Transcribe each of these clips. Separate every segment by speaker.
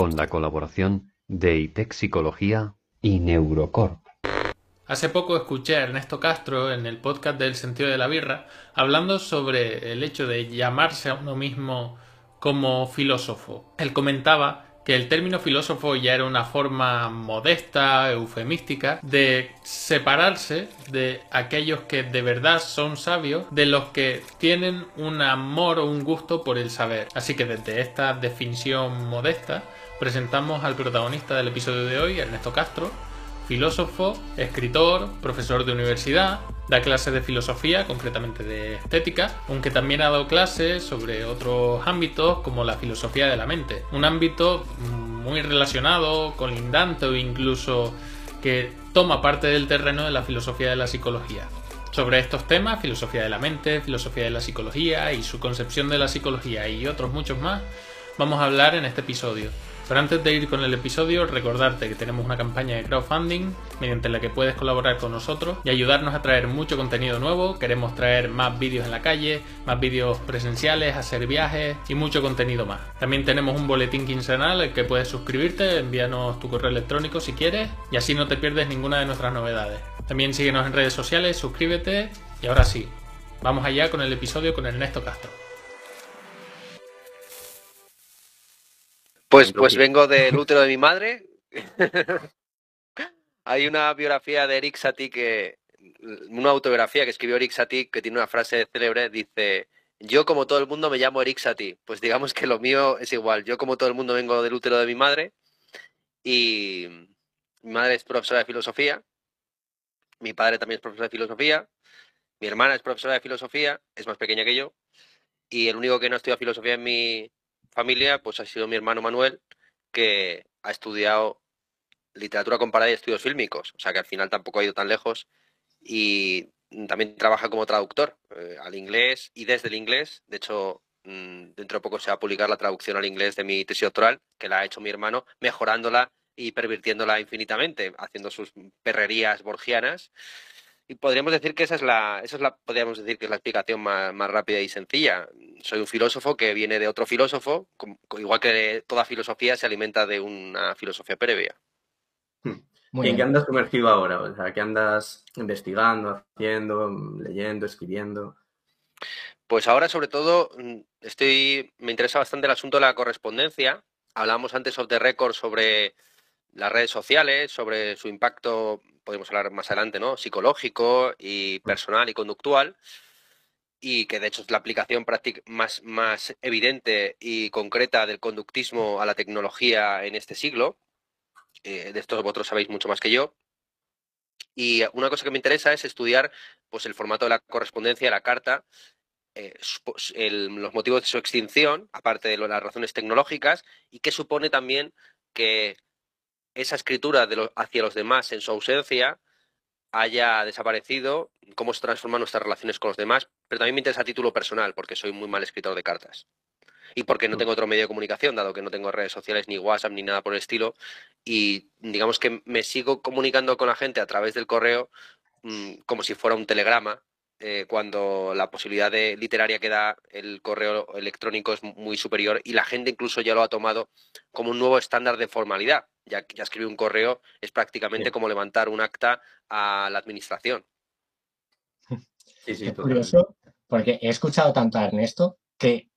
Speaker 1: con la colaboración de ITEC Psicología y Neurocorp.
Speaker 2: Hace poco escuché a Ernesto Castro en el podcast del sentido de la birra hablando sobre el hecho de llamarse a uno mismo como filósofo. Él comentaba que el término filósofo ya era una forma modesta, eufemística, de separarse de aquellos que de verdad son sabios, de los que tienen un amor o un gusto por el saber. Así que desde esta definición modesta, presentamos al protagonista del episodio de hoy, Ernesto Castro, filósofo, escritor, profesor de universidad, da clases de filosofía, concretamente de estética, aunque también ha dado clases sobre otros ámbitos como la filosofía de la mente, un ámbito muy relacionado, colindante o incluso que toma parte del terreno de la filosofía de la psicología. Sobre estos temas, filosofía de la mente, filosofía de la psicología y su concepción de la psicología y otros muchos más, vamos a hablar en este episodio. Pero antes de ir con el episodio, recordarte que tenemos una campaña de crowdfunding mediante la que puedes colaborar con nosotros y ayudarnos a traer mucho contenido nuevo. Queremos traer más vídeos en la calle, más vídeos presenciales, hacer viajes y mucho contenido más. También tenemos un boletín quincenal al que puedes suscribirte, envíanos tu correo electrónico si quieres y así no te pierdes ninguna de nuestras novedades. También síguenos en redes sociales, suscríbete y ahora sí, vamos allá con el episodio con Ernesto Castro.
Speaker 3: Pues, pues vengo del útero de mi madre. Hay una biografía de Eric Satie que, una autobiografía que escribió Eric Satie que tiene una frase célebre, dice, yo como todo el mundo me llamo Eric Satie. Pues digamos que lo mío es igual. Yo como todo el mundo vengo del útero de mi madre y mi madre es profesora de filosofía, mi padre también es profesor de filosofía, mi hermana es profesora de filosofía, es más pequeña que yo, y el único que no estudia filosofía en mi, familia, pues ha sido mi hermano Manuel, que ha estudiado literatura comparada y estudios fílmicos, o sea que al final tampoco ha ido tan lejos. Y también trabaja como traductor eh, al inglés y desde el inglés. De hecho, mm, dentro de poco se va a publicar la traducción al inglés de mi tesis doctoral, que la ha hecho mi hermano, mejorándola y pervirtiéndola infinitamente, haciendo sus perrerías borgianas y podríamos decir que esa es la, esa es la, podríamos decir que es la explicación más, rápida y sencilla. Soy un filósofo que viene de otro filósofo, igual que toda filosofía se alimenta de una filosofía previa.
Speaker 4: Hmm. ¿Y en qué andas sumergido ahora? O sea, ¿qué andas investigando, haciendo, leyendo, escribiendo?
Speaker 3: Pues ahora, sobre todo, mm, estoy, me interesa bastante el asunto de la correspondencia. Hablamos antes of the record sobre las redes sociales, sobre su impacto podemos hablar más adelante, ¿no? Psicológico y mm. personal y conductual. Y que de hecho es la aplicación más, más evidente y concreta del conductismo a la tecnología en este siglo. Eh, de esto vosotros sabéis mucho más que yo. Y una cosa que me interesa es estudiar pues, el formato de la correspondencia, la carta, eh, pues, los motivos de su extinción, aparte de las razones tecnológicas, y qué supone también que esa escritura de hacia los demás en su ausencia haya desaparecido, cómo se transforman nuestras relaciones con los demás, pero también me interesa a título personal, porque soy muy mal escritor de cartas. Y porque no mm. tengo otro medio de comunicación, dado que no tengo redes sociales, ni WhatsApp, ni nada por el estilo. Y digamos que me sigo comunicando con la gente a través del correo mm, como si fuera un telegrama, eh, cuando la posibilidad de literaria que da el correo electrónico es muy superior y la gente incluso ya lo ha tomado como un nuevo estándar de formalidad. Ya, ya escribir un correo es prácticamente como levantar un acta a la administración.
Speaker 5: Sí, es curioso porque he escuchado tanto a Ernesto que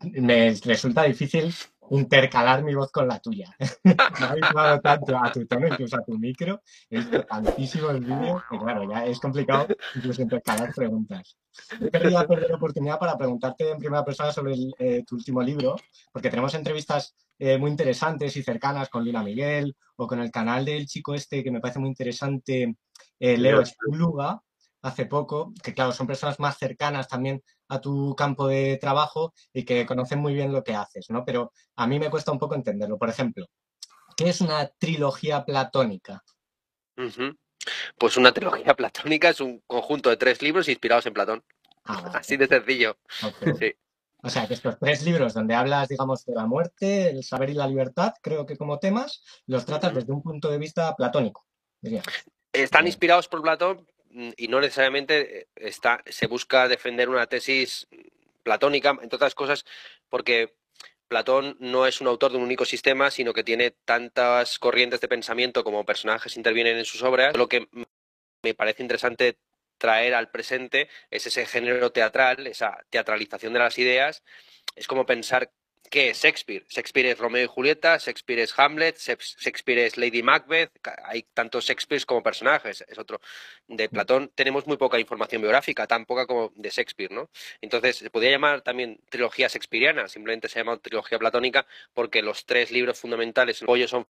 Speaker 5: me resulta difícil intercalar mi voz con la tuya. Me ha habituado tanto a tu tono, incluso a tu micro. Visto tantísimo el vídeo que, claro, ya es complicado incluso intercalar preguntas. He perder la oportunidad para preguntarte en primera persona sobre eh, tu último libro, porque tenemos entrevistas eh, muy interesantes y cercanas con Lina Miguel o con el canal del chico este que me parece muy interesante, eh, Leo Espuluga, hace poco, que claro, son personas más cercanas también a tu campo de trabajo y que conocen muy bien lo que haces, ¿no? Pero a mí me cuesta un poco entenderlo. Por ejemplo, ¿qué es una trilogía platónica?
Speaker 3: Pues una trilogía platónica es un conjunto de tres libros inspirados en Platón. Ah, Así de sencillo.
Speaker 5: O sea, que estos tres libros donde hablas, digamos, de la muerte, el saber y la libertad, creo que como temas, los tratas desde un punto de vista platónico.
Speaker 3: Están inspirados por Platón, y no necesariamente eh, está, se busca defender una tesis platónica, entre otras cosas, porque Platón no es un autor de un único sistema, sino que tiene tantas corrientes de pensamiento como personajes intervienen en sus obras. Lo que me parece interesante traer al presente es ese género teatral, esa teatralización de las ideas. Es como pensar ¿Qué es Shakespeare? Shakespeare es Romeo y Julieta, Shakespeare es Hamlet, Shakespeare es Lady Macbeth, hay tantos Shakespeares como personajes, es otro. De mm. Platón tenemos muy poca información biográfica, tan poca como de Shakespeare, ¿no? Entonces, se podría llamar también trilogía shakespeariana, simplemente se llama trilogía platónica porque los tres libros fundamentales, el pollo son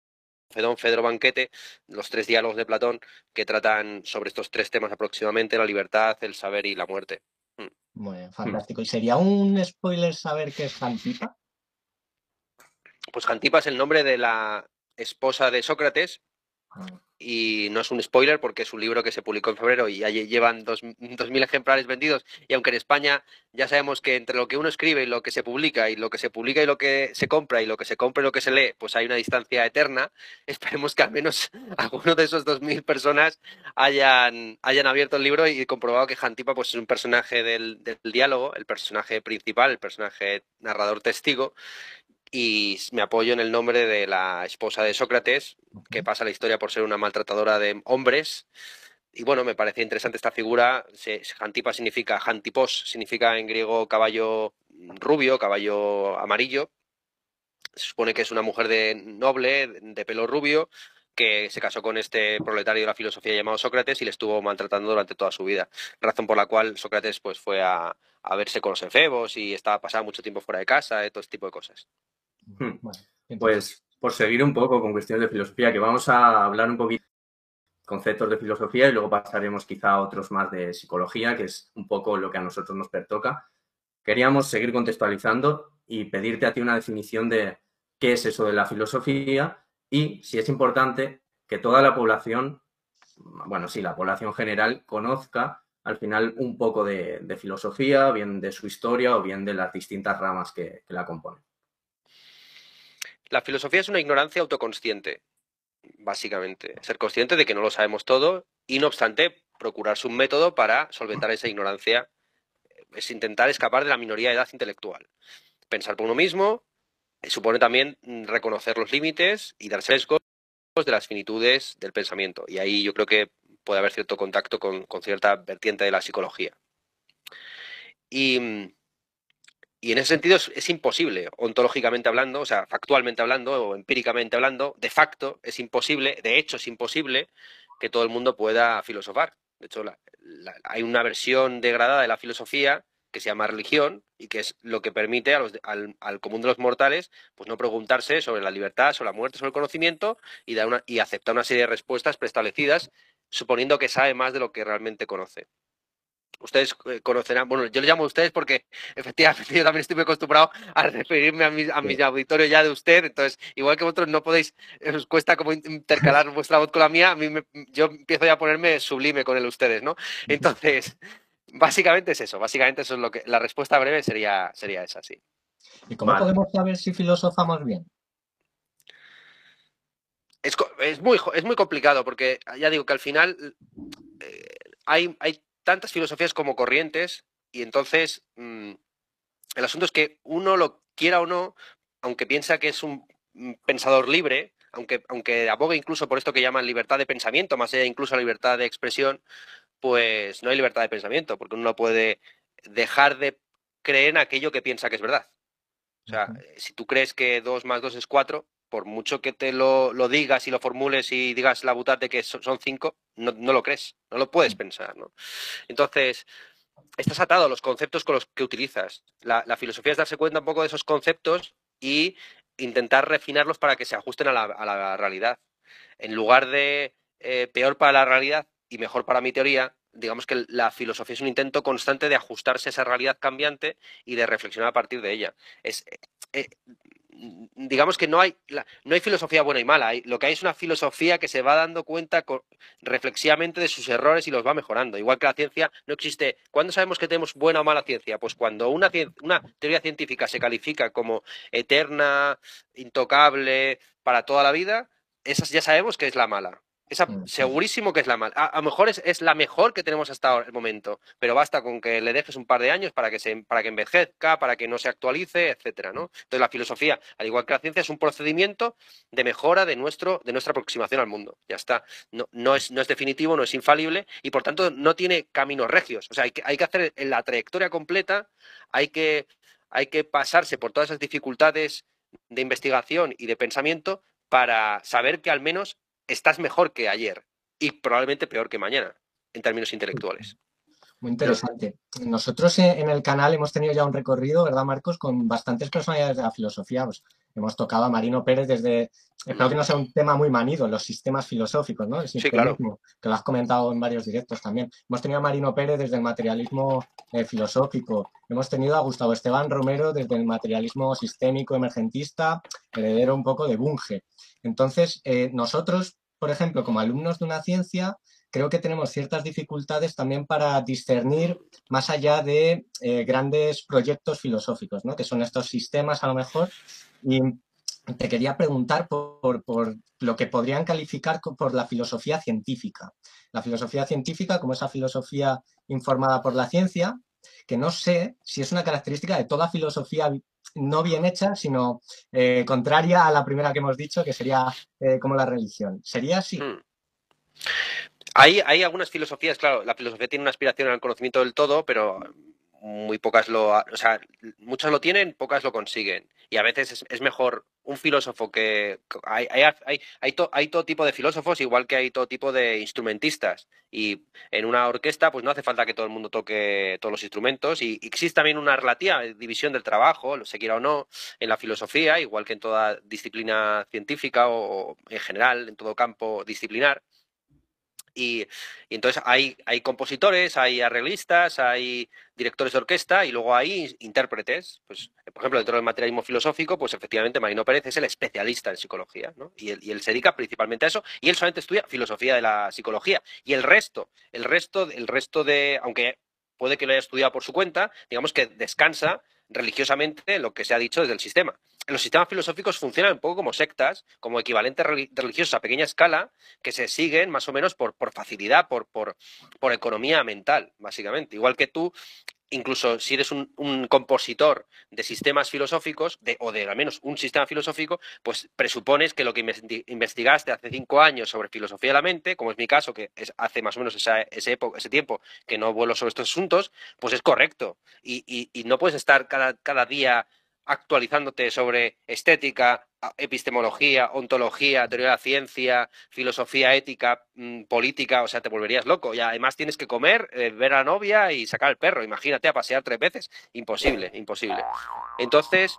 Speaker 3: Fedón, Fedro, Banquete, los tres diálogos de Platón que tratan sobre estos tres temas aproximadamente, la libertad, el saber y la muerte.
Speaker 5: Mm. Muy fantástico. ¿Y sería un spoiler saber qué es Jantipa?
Speaker 3: Pues Jantipa es el nombre de la esposa de Sócrates ah. y no es un spoiler porque es un libro que se publicó en febrero y ya llevan dos, mil ejemplares vendidos y aunque en España ya sabemos que entre lo que uno escribe y lo que se publica y lo que se publica y lo que se compra y lo que se compra y lo que se lee, pues hay una distancia eterna, esperemos que al menos alguno de esos dos mil personas hayan, hayan abierto el libro y comprobado que Jantipa pues, es un personaje del, del diálogo, el personaje principal, el personaje narrador testigo y me apoyo en el nombre de la esposa de Sócrates, que pasa la historia por ser una maltratadora de hombres. Y bueno, me parece interesante esta figura. Jantipa significa, Jantipos significa en griego caballo rubio, caballo amarillo. Se supone que es una mujer de noble, de pelo rubio, que se casó con este proletario de la filosofía llamado Sócrates y le estuvo maltratando durante toda su vida. Razón por la cual Sócrates pues, fue a, verse con los efebos y estaba pasando mucho tiempo fuera de casa, y todo este tipo de cosas.
Speaker 4: Hmm. pues por seguir un poco con cuestiones de filosofía, que vamos a hablar un poquito de conceptos de filosofía y luego pasaremos quizá a otros más de psicología, que es un poco lo que a nosotros nos pertoca. Queríamos seguir contextualizando y pedirte a ti una definición de qué es eso de la filosofía y si es importante que toda la población, bueno, sí, la población general conozca al final un poco de, filosofía, bien de su historia o bien de las distintas ramas que la componen.
Speaker 3: La filosofía es una ignorancia autoconsciente, básicamente. Ser consciente de que no lo sabemos todo y, no obstante, procurarse un método para solventar esa ignorancia es intentar escapar de la minoría de edad intelectual. Pensar por uno mismo supone también reconocer los límites y dar sesgos de las finitudes del pensamiento. Y ahí yo creo que puede haber cierto contacto con, cierta vertiente de la psicología. Y mm, y en ese sentido es, imposible, ontológicamente hablando, o sea, factualmente hablando o empíricamente hablando, de facto es imposible, de hecho es imposible que todo el mundo pueda filosofar. De hecho, hay una versión degradada de la filosofía que se llama religión y que es lo que permite al, al, común de los mortales pues no preguntarse sobre la libertad, sobre la muerte, sobre el conocimiento y, una, y aceptar una serie de respuestas preestablecidas suponiendo que sabe más de lo que realmente conoce. Ustedes eh, conocerán, bueno, yo le llamo a ustedes porque efectivamente yo también estoy acostumbrado a referirme a mi, a mi auditorio ya de usted, entonces igual que vosotros no podéis, eh, os cuesta como intercalar vuestra voz con la mía, a mí yo empiezo ya a ponerme sublime con el ustedes, ¿no? Entonces, básicamente es eso, básicamente eso es lo que, la respuesta breve sería, sería esa, sí.
Speaker 5: ¿Y cómo podemos saber si filosofamos bien?
Speaker 3: Es, es, muy, es muy complicado porque ya digo que al final eh, hay, hay tantas filosofías como corrientes y entonces mm, el asunto es que uno lo quiera o no, aunque piensa que es un pensador libre, aunque, aunque aboga incluso por esto que llaman libertad de pensamiento, más allá incluso libertad de expresión, pues no hay libertad de pensamiento, porque uno no puede dejar de creer en aquello que piensa que es verdad. O sea, si tú crees que 2 más 2 es 4, por mucho que te lo, digas y lo formules y digas la butad de que son cinco, no, lo crees, no lo puedes pensar. ¿no? Entonces, estás atado a los conceptos con los que utilizas. La, filosofía es darse cuenta un poco de esos conceptos y intentar refinarlos para que se ajusten a la, realidad. En lugar de eh, peor para la realidad y mejor para mi teoría, digamos que la filosofía es un intento constante de ajustarse a esa realidad cambiante y de reflexionar a partir de ella. Es, eh, eh, digamos que no hay, no hay filosofía buena y mala, lo que hay es una filosofía que se va dando cuenta reflexivamente de sus errores y los va mejorando. Igual que la ciencia no existe. ¿Cuándo sabemos que tenemos buena o mala ciencia? Pues cuando una, una teoría científica se califica como eterna, intocable, para toda la vida, esas ya sabemos que es la mala. Esa, mm, segurísimo que es la mal. A, lo mejor es, la mejor que tenemos hasta ahora, el momento, pero basta con que le dejes un par de años para que, se, para que envejezca, para que no se actualice, etcétera, ¿no? Entonces la filosofía, al igual que la ciencia, es un procedimiento de mejora de, nuestro, de nuestra aproximación al mundo. Ya está. No, no, es, no es definitivo, no es infalible y por tanto no tiene caminos regios. O sea, hay que, hay que hacer la trayectoria completa, hay que, hay que pasarse por todas esas dificultades de investigación y de pensamiento para saber que al menos estás mejor que ayer y probablemente peor que mañana en términos intelectuales.
Speaker 5: Muy interesante. Nosotros en el canal hemos tenido ya un recorrido, ¿verdad, Marcos? Con bastantes personalidades de la filosofía. Pues, hemos tocado a Marino Pérez desde, espero que no sea un tema muy manido, los sistemas filosóficos, ¿no?
Speaker 3: sí, claro.
Speaker 5: Que lo has comentado en varios directos también. Hemos tenido a Marino Pérez desde el materialismo eh, filosófico. Hemos tenido a Gustavo Esteban Romero desde el materialismo sistémico emergentista, heredero un poco de Bunge. Entonces, eh, nosotros, por ejemplo, como alumnos de una ciencia, creo que tenemos ciertas dificultades también para discernir más allá de eh, grandes proyectos filosóficos, ¿no? que son estos sistemas a lo mejor. Y te quería preguntar por, lo que podrían calificar por la filosofía científica. La filosofía científica como esa filosofía informada por la ciencia, que no sé si es una característica de toda filosofía no bien hecha, sino eh, contraria a la primera que hemos dicho, que sería eh, como la religión. ¿Sería así? Hmm.
Speaker 3: Hay, hay algunas filosofías, claro, la filosofía tiene una aspiración al conocimiento del todo, pero muy pocas lo, o sea, muchas lo tienen, pocas lo consiguen. Y a veces es, mejor un filósofo que hay, hay, hay, hay, todo tipo de filósofos, igual que hay todo tipo de instrumentistas. Y en una orquesta, pues no hace falta que todo el mundo toque todos los instrumentos. Y, existe también una relativa división del trabajo, se quiera o no, en la filosofía, igual que en toda disciplina científica o en general, en todo campo disciplinar. Y, entonces hay, hay compositores, hay arreglistas, hay directores de orquesta y luego hay intérpretes. Pues, por ejemplo, dentro del materialismo filosófico, pues efectivamente Marino Pérez es el especialista en psicología, ¿no? Y él, y él se dedica principalmente a eso, y él solamente estudia filosofía de la psicología. Y el resto, el resto, el resto de, aunque puede que lo haya estudiado por su cuenta, digamos que descansa religiosamente lo que se ha dicho desde el sistema. Los sistemas filosóficos funcionan un poco como sectas, como equivalentes religiosos a pequeña escala, que se siguen más o menos por, facilidad, por, economía mental, básicamente. Igual que tú incluso si eres un, compositor de sistemas filosóficos, o de al menos un sistema filosófico, pues presupones que lo que investigaste hace cinco años sobre filosofía de la mente, como es mi caso, que es hace más o menos ese, ese tiempo que no vuelo sobre estos asuntos, pues es correcto. Y, no puedes estar cada día actualizándote sobre estética, epistemología, ontología, teoría de la ciencia, filosofía ética, mm, política, o sea, te volverías loco. Y además tienes que comer, eh, ver a la novia y sacar al perro. Imagínate a pasear tres veces. Imposible, imposible. Entonces,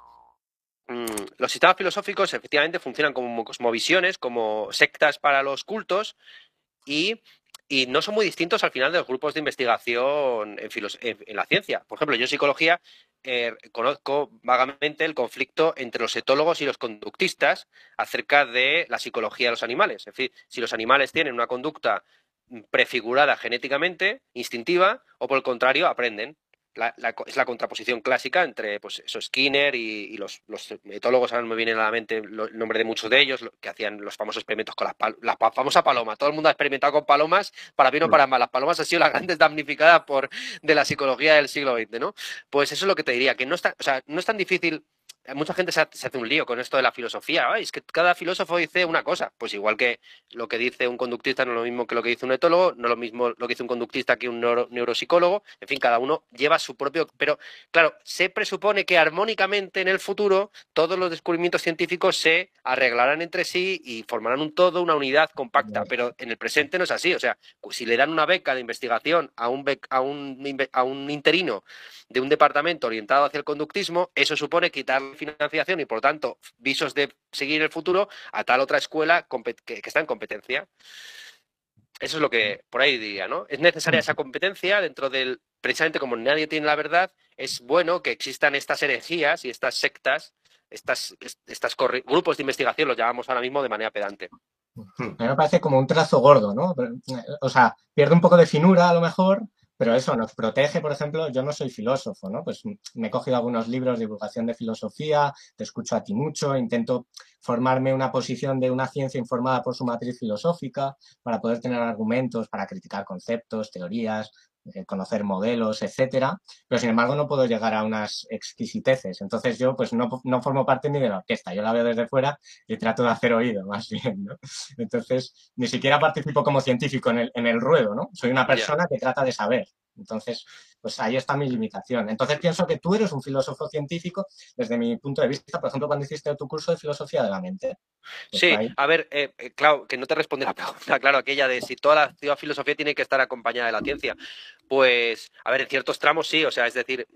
Speaker 3: mm, los sistemas filosóficos efectivamente funcionan como cosmovisiones, como sectas para los cultos y y no son muy distintos al final de los grupos de investigación en, en, la ciencia. Por ejemplo, yo en psicología eh, conozco vagamente el conflicto entre los etólogos y los conductistas acerca de la psicología de los animales. Es decir, si los animales tienen una conducta prefigurada genéticamente, instintiva, o por el contrario, aprenden es la contraposición clásica entre pues, eso, Skinner y, los, los, etólogos, ahora me viene a la mente el nombre de muchos de ellos, que hacían los famosos experimentos con la, la famosa paloma. Todo el mundo ha experimentado con palomas, para bien o para mal. Las palomas han sido las grandes damnificadas por, de la psicología del siglo XX, ¿no? Pues eso es lo que te diría, que no, está, o sea, no es tan difícil mucha gente se hace un lío con esto de la filosofía. es que cada filósofo dice una cosa. Pues igual que lo que dice un conductista no es lo mismo que lo que dice un etólogo, no es lo mismo lo que dice un conductista que un neuropsicólogo. En fin, cada uno lleva su propio. Pero claro, se presupone que armónicamente en el futuro todos los descubrimientos científicos se arreglarán entre sí y formarán un todo, una unidad compacta. Pero en el presente no es así. O sea, si le dan una beca de investigación a un, a un, a un interino de un departamento orientado hacia el conductismo, eso supone quitar financiación y por tanto visos de seguir el futuro a tal otra escuela que, está en competencia. Eso es lo que por ahí diría, ¿no? Es necesaria esa competencia dentro del, precisamente como nadie tiene la verdad, es bueno que existan estas herejías y estas sectas, estas, estas grupos de investigación, los llamamos ahora mismo de manera pedante.
Speaker 5: A mí me parece como un trazo gordo, ¿no? O sea, pierde un poco de finura a lo mejor, pero eso nos protege, por ejemplo, yo no soy filósofo, ¿no? Pues me he cogido algunos libros de divulgación de filosofía, te escucho a ti mucho, intento formarme una posición de una ciencia informada por su matriz filosófica para poder tener argumentos para criticar conceptos, teorías, conocer modelos, etcétera, pero sin embargo no puedo llegar a unas exquisiteces. Entonces yo pues no, no, formo parte ni de la orquesta, yo la veo desde fuera y trato de hacer oído más bien, ¿no? Entonces ni siquiera participo como científico en el, en el ruedo, ¿no? Soy una persona que trata de saber. Entonces, pues ahí está mi limitación. Entonces pienso que tú eres un filósofo científico desde mi punto de vista, por ejemplo, cuando hiciste tu curso de filosofía de la mente.
Speaker 3: Pues sí, a ver, eh, eh, claro, que no te responde la pregunta, claro, aquella de si toda la filosofía tiene que estar acompañada de la ciencia. Pues, a ver, en ciertos tramos sí, o sea, es decir,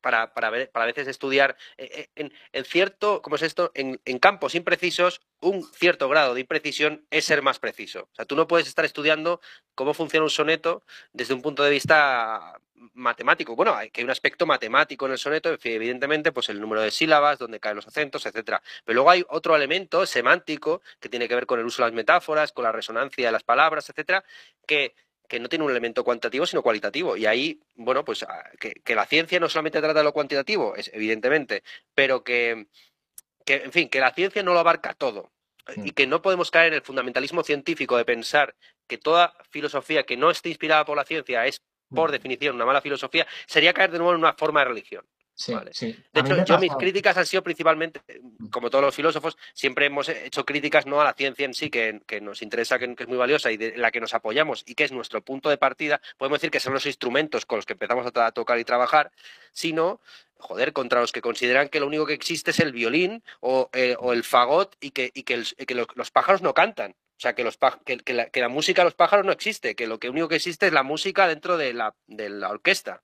Speaker 3: para, para, ver, para a veces estudiar en, en, cierto, ¿cómo es esto? En, en campos imprecisos, un cierto grado de imprecisión es ser más preciso. O sea, tú no puedes estar estudiando cómo funciona un soneto desde un punto de vista matemático. Bueno, hay que hay un aspecto matemático en el soneto, evidentemente, pues el número de sílabas, donde caen los acentos, etcétera. Pero luego hay otro elemento semántico que tiene que ver con el uso de las metáforas, con la resonancia de las palabras, etcétera, que que no tiene un elemento cuantitativo, sino cualitativo. Y ahí, bueno, pues ah, que, la ciencia no solamente trata de lo cuantitativo, es, evidentemente, pero que, que, en fin, que la ciencia no lo abarca todo. Y mm. que no podemos caer en el fundamentalismo científico de pensar que toda filosofía que no esté inspirada por la ciencia es por definición, una mala filosofía, sería caer de nuevo en una forma de religión. De hecho, yo mis críticas han sido principalmente, como todos los filósofos, siempre hemos hecho críticas no a la ciencia en sí, que, nos interesa, que, es muy valiosa y de la que nos apoyamos y que es nuestro punto de partida. Podemos decir que son los instrumentos con los que empezamos a, tocar y trabajar, sino, joder, contra los que consideran que lo único que existe es el violín o, eh, el fagot y que, los pájaros no cantan. O sea, que, los, que, la, que, la, música de los pájaros no existe, que lo que único que existe es la música dentro de la, de la orquesta.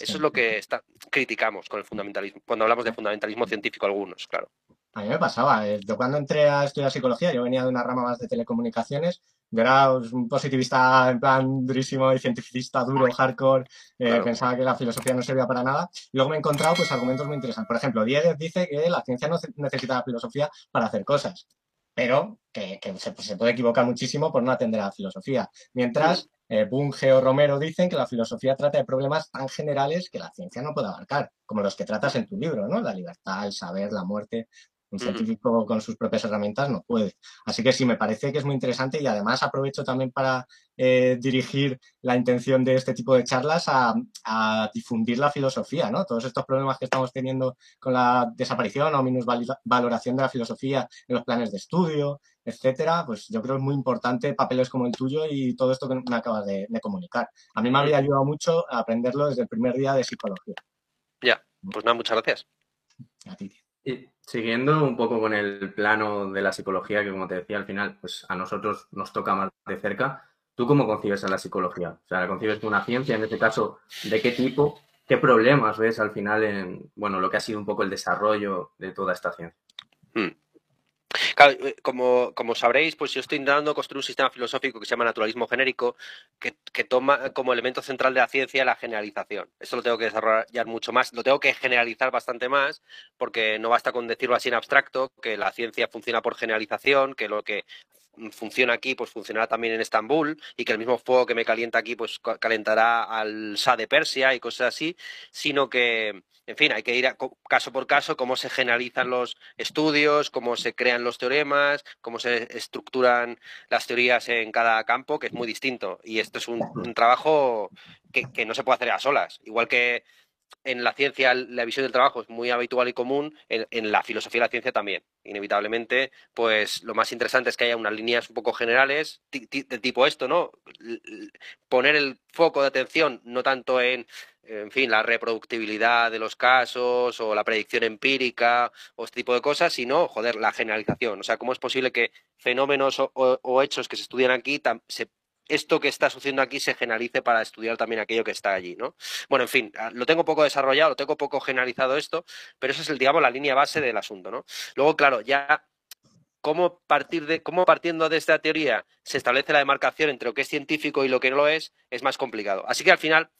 Speaker 3: Eso es lo que está, criticamos con el fundamentalismo, cuando hablamos de fundamentalismo científico algunos, claro.
Speaker 5: A mí me pasaba, eh, yo cuando entré a estudiar psicología, yo venía de una rama más de telecomunicaciones, yo era un positivista en plan durísimo y cientificista duro, hardcore, eh, pensaba que la filosofía no servía para nada, y luego me he encontrado pues argumentos muy interesantes. Por ejemplo, Diegues dice que la ciencia no necesita la filosofía para hacer cosas pero que, se, puede equivocar muchísimo por no atender a la filosofía. Mientras eh, Bunge o Romero dicen que la filosofía trata de problemas tan generales que la ciencia no puede abarcar, como los que tratas en tu libro, ¿no? La libertad, el saber, la muerte. Un científico con sus propias herramientas no puede. Así que sí, me parece que es muy interesante y además aprovecho también para eh, dirigir la intención de este tipo de charlas a, difundir la filosofía, ¿no? Todos estos problemas que estamos teniendo con la desaparición o valoración de la filosofía en los planes de estudio, etcétera, pues yo creo que es muy importante papeles como el tuyo y todo esto que me acabas de, comunicar. A mí me habría ayudado mucho a aprenderlo desde el primer día de psicología.
Speaker 3: Ya, pues nada, muchas gracias.
Speaker 4: A ti. Y siguiendo un poco con el plano de la psicología, que como te decía, al final, pues a nosotros nos toca más de cerca, ¿tú cómo concibes a la psicología? O sea, ¿la concibes como una ciencia? En este caso, ¿de qué tipo? ¿Qué problemas ves al final en, bueno, lo que ha sido un poco el desarrollo de toda esta ciencia? Hmm.
Speaker 3: Eh, como, como, sabréis, pues yo estoy intentando construir un sistema filosófico que se llama naturalismo genérico, que, toma como elemento central de la ciencia la generalización. Esto lo tengo que desarrollar mucho más, lo tengo que generalizar bastante más, porque no basta con decirlo así en abstracto, que la ciencia funciona por generalización, que lo que funciona aquí, pues funcionará también en Estambul, y que el mismo fuego que me calienta aquí, pues calentará al Sa de Persia y cosas así, sino que, en fin, hay que ir caso por caso cómo se generalizan los estudios, cómo se crean los teoremas, cómo se estructuran las teorías en cada campo, que es muy distinto. Y esto es un, trabajo que, que, no se puede hacer a solas. Igual que en la ciencia la visión del trabajo es muy habitual y común, en, la filosofía y la ciencia también. Inevitablemente, pues lo más interesante es que haya unas líneas un poco generales de tipo esto, ¿no? Poner el foco de atención no tanto en, en fin, la reproductibilidad de los casos o la predicción empírica o este tipo de cosas, sino, joder, la generalización. O sea, ¿cómo es posible que fenómenos o, hechos que se estudian aquí se esto que está sucediendo aquí se generalice para estudiar también aquello que está allí, ¿no? Bueno, en fin, ah, lo tengo poco desarrollado, lo tengo poco generalizado esto, pero esa es, el, digamos, la línea base del asunto, ¿no? Luego, claro, ya cómo, partir de, cómo partiendo de esta teoría se establece la demarcación entre lo que es científico y lo que no lo es, es más complicado. Así que al final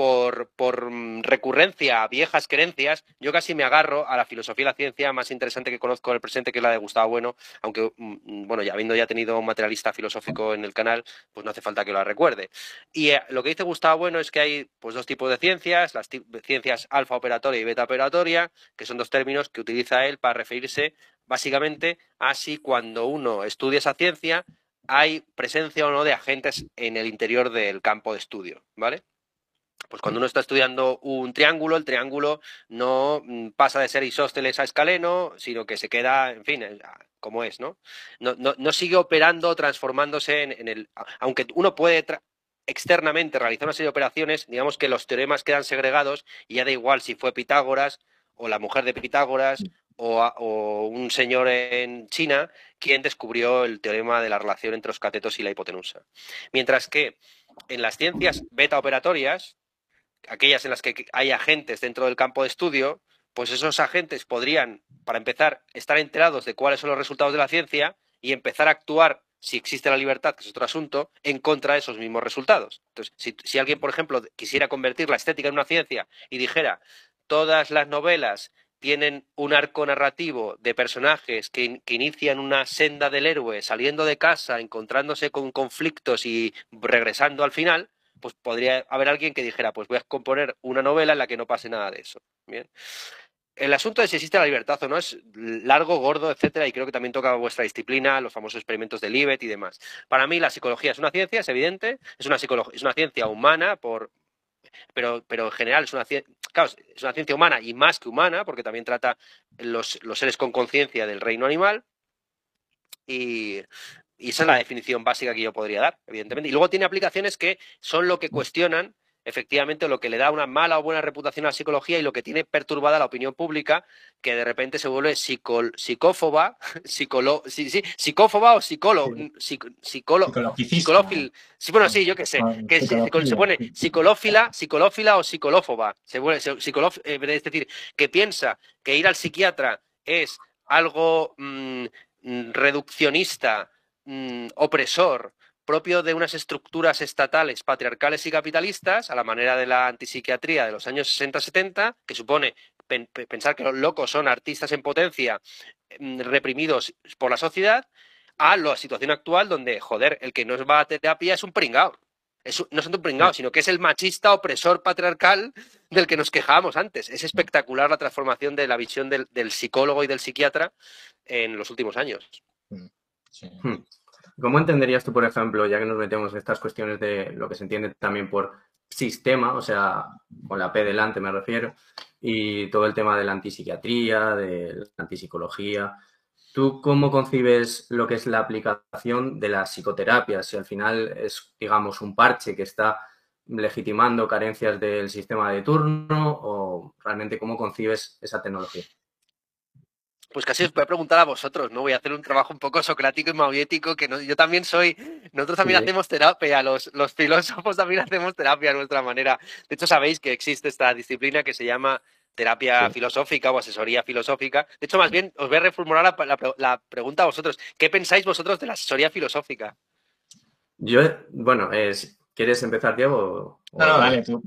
Speaker 3: por, mm, recurrencia a viejas creencias, yo casi me agarro a la filosofía y la ciencia más interesante que conozco en el presente, que es la de Gustavo Bueno, aunque, mm, bueno, ya habiendo ya tenido un materialista filosófico en el canal, pues no hace falta que lo recuerde. Y eh, lo que dice Gustavo Bueno es que hay pues, dos tipos de ciencias, las ciencias alfa operatoria y beta operatoria, que son dos términos que utiliza él para referirse básicamente a si cuando uno estudia esa ciencia hay presencia o no de agentes en el interior del campo de estudio, ¿vale? Pues cuando uno está estudiando un triángulo, el triángulo no mm, pasa de ser isósceles a escaleno, sino que se queda, en fin, como es, ¿no? No, no, sigue operando, transformándose en, el... Aunque uno puede externamente realizar una serie de operaciones, digamos que los teoremas quedan segregados y ya da igual si fue Pitágoras o la mujer de Pitágoras o, un señor en China quien descubrió el teorema de la relación entre los catetos y la hipotenusa. Mientras que en las ciencias beta operatorias, aquellas en las que hay agentes dentro del campo de estudio, pues esos agentes podrían, para empezar, estar enterados de cuáles son los resultados de la ciencia y empezar a actuar, si existe la libertad, que es otro asunto, en contra de esos mismos resultados. Entonces, si, alguien, por ejemplo, quisiera convertir la estética en una ciencia y dijera, todas las novelas tienen un arco narrativo de personajes que, inician una senda del héroe saliendo de casa, encontrándose con conflictos y regresando al final, pues podría haber alguien que dijera, pues voy a componer una novela en la que no pase nada de eso. Bien. El asunto de si existe la libertad o no es largo, gordo, etcétera, y creo que también toca vuestra disciplina, los famosos experimentos de Libet y demás. Para mí la psicología es una ciencia, es evidente, es una, es una ciencia humana por, pero, pero en general es una, claro, es una ciencia humana y más que humana, porque también trata los, los seres con conciencia del reino animal. Y, y esa es la definición básica que yo podría dar, evidentemente. Y luego tiene aplicaciones que son lo que cuestionan efectivamente lo que le da una mala o buena reputación a la psicología y lo que tiene perturbada la opinión pública, que de repente se vuelve psicófoba, psicolo, psicófoba o psicólogo, psicólogo, sí, bueno, sí, yo qué sé, que se, pone psicolófila, psicolófila o psicolófoba, se vuelve, eh, es decir, que piensa que ir al psiquiatra es algo mm, mm, reduccionista, mm, opresor, propio de unas estructuras estatales patriarcales y capitalistas, a la manera de la antipsiquiatría de los años 60-70, que supone pensar que los locos son artistas en potencia mm, reprimidos por la sociedad, a la situación actual donde, joder, el que no va a terapia es un pringao. no es un pringao, sino que es el machista opresor patriarcal del que nos quejábamos antes. Es espectacular la transformación de la visión del, psicólogo y del psiquiatra en los últimos años. Mm,
Speaker 4: sí. Hmm. ¿Cómo entenderías tú, por ejemplo, ya que nos metemos en estas cuestiones de lo que se entiende también por sistema, o sea, con la P delante me refiero, y todo el tema de la antipsiquiatría, de la antipsicología, ¿tú cómo concibes lo que es la aplicación de la psicoterapia? Si al final es, digamos, un parche que está legitimando carencias del sistema de turno o realmente cómo concibes esa tecnología?
Speaker 3: Pues casi os voy a preguntar a vosotros, ¿no? Voy a hacer un trabajo un poco socrático y mauriético, que yo también soy, nosotros también hacemos terapia, los, los filósofos también hacemos terapia a nuestra manera. De hecho, sabéis que existe esta disciplina que se llama terapia filosófica o asesoría filosófica. De hecho, más bien, os voy a reformular la, la, pregunta a vosotros. ¿Qué pensáis vosotros de la asesoría filosófica?
Speaker 4: Yo, bueno, es, ¿Quieres empezar, Diego?
Speaker 5: No, no, dale tú.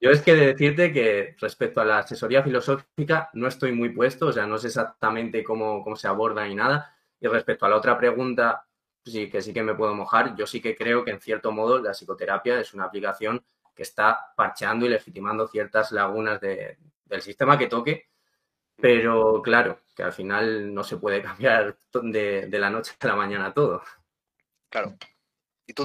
Speaker 4: Yo es que de decirte que respecto a la asesoría filosófica no estoy muy puesto, o sea, no sé exactamente cómo, cómo se aborda ni nada. Y respecto a la otra pregunta, sí que sí que me puedo mojar. Yo sí que creo que en cierto modo la psicoterapia es una aplicación que está parcheando y legitimando ciertas lagunas del sistema que toque, pero claro, que al final no se puede cambiar de, de la noche a la mañana todo.
Speaker 3: Claro.
Speaker 5: ¿Y tú,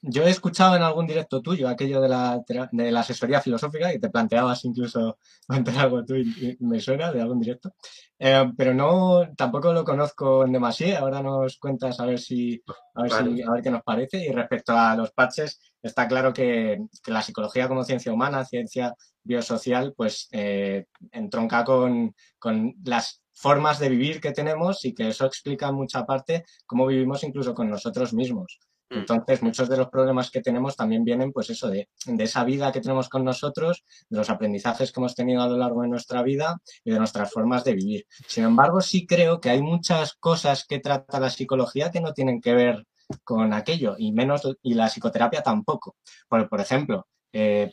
Speaker 5: yo he escuchado en algún directo tuyo aquello de la, de la asesoría filosófica y te planteabas incluso plantear algo tú y, me suena de algún directo. Eh, pero no, tampoco lo conozco en demasiado. Ahora nos cuentas a ver si, a ver si, a ver qué nos parece. Y respecto a los patches, está claro que, la psicología como ciencia humana, ciencia biosocial, pues eh, entronca con, con las formas de vivir que tenemos y que eso explica mucha parte cómo vivimos incluso con nosotros mismos. Mm. Entonces, muchos de los problemas que tenemos también vienen, pues eso, de, esa vida que tenemos con nosotros, de los aprendizajes que hemos tenido a lo largo de nuestra vida y de nuestras formas de vivir. Sin embargo, sí creo que hay muchas cosas que trata la psicología que no tienen que ver con aquello, y menos, y la psicoterapia tampoco. Por, por ejemplo, eh,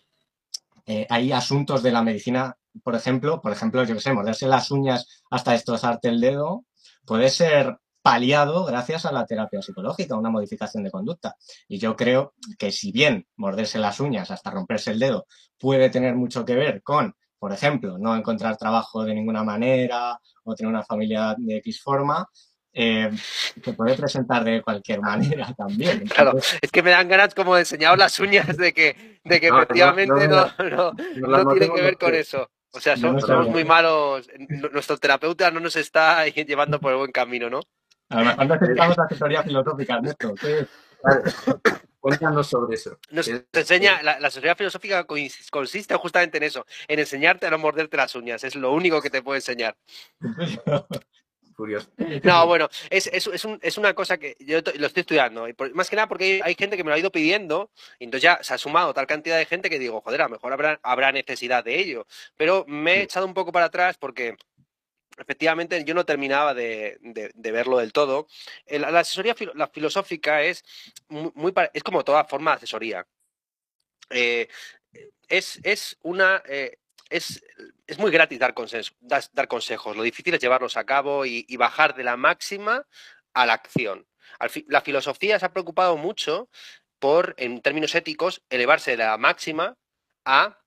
Speaker 5: eh, hay asuntos de la medicina, por ejemplo, por ejemplo, yo que sé, morderse las uñas hasta destrozarte el dedo, puede ser paliado gracias a la terapia psicológica, una modificación de conducta. Y yo creo que si bien morderse las uñas hasta romperse el dedo puede tener mucho que ver con, por ejemplo, no encontrar trabajo de ninguna manera o tener una familia de X forma, eh, se puede presentar de cualquier manera también.
Speaker 3: claro, es que me dan ganas como de enseñar las uñas de que, de que efectivamente no, no, tiene que ver con eso. O sea, somos, muy malos. Nuestro terapeuta no nos está llevando por el buen camino, ¿no?
Speaker 5: A lo mejor asesoría filosófica, Ernesto.
Speaker 4: Cuéntanos sobre eso.
Speaker 3: Nos enseña, la, la, asesoría filosófica consiste justamente en eso, en enseñarte a no morderte las uñas. Es lo único que te puede enseñar.
Speaker 4: Curioso.
Speaker 3: No, bueno, es, es, es, un, es, una cosa que yo lo estoy estudiando. Y más que nada porque hay, gente que me lo ha ido pidiendo, y entonces ya se ha sumado tal cantidad de gente que digo, joder, a lo mejor habrá, habrá necesidad de ello. Pero me he echado un poco para atrás porque efectivamente yo no terminaba de, de, verlo del todo. La, asesoría filosófica es, muy, es como toda forma de asesoría. Eh, es, es, una, eh, es, es, muy gratis dar, dar, consejos, lo difícil es llevarlos a cabo y, bajar de la máxima a la acción. la filosofía se ha preocupado mucho por, en términos éticos, elevarse de la máxima a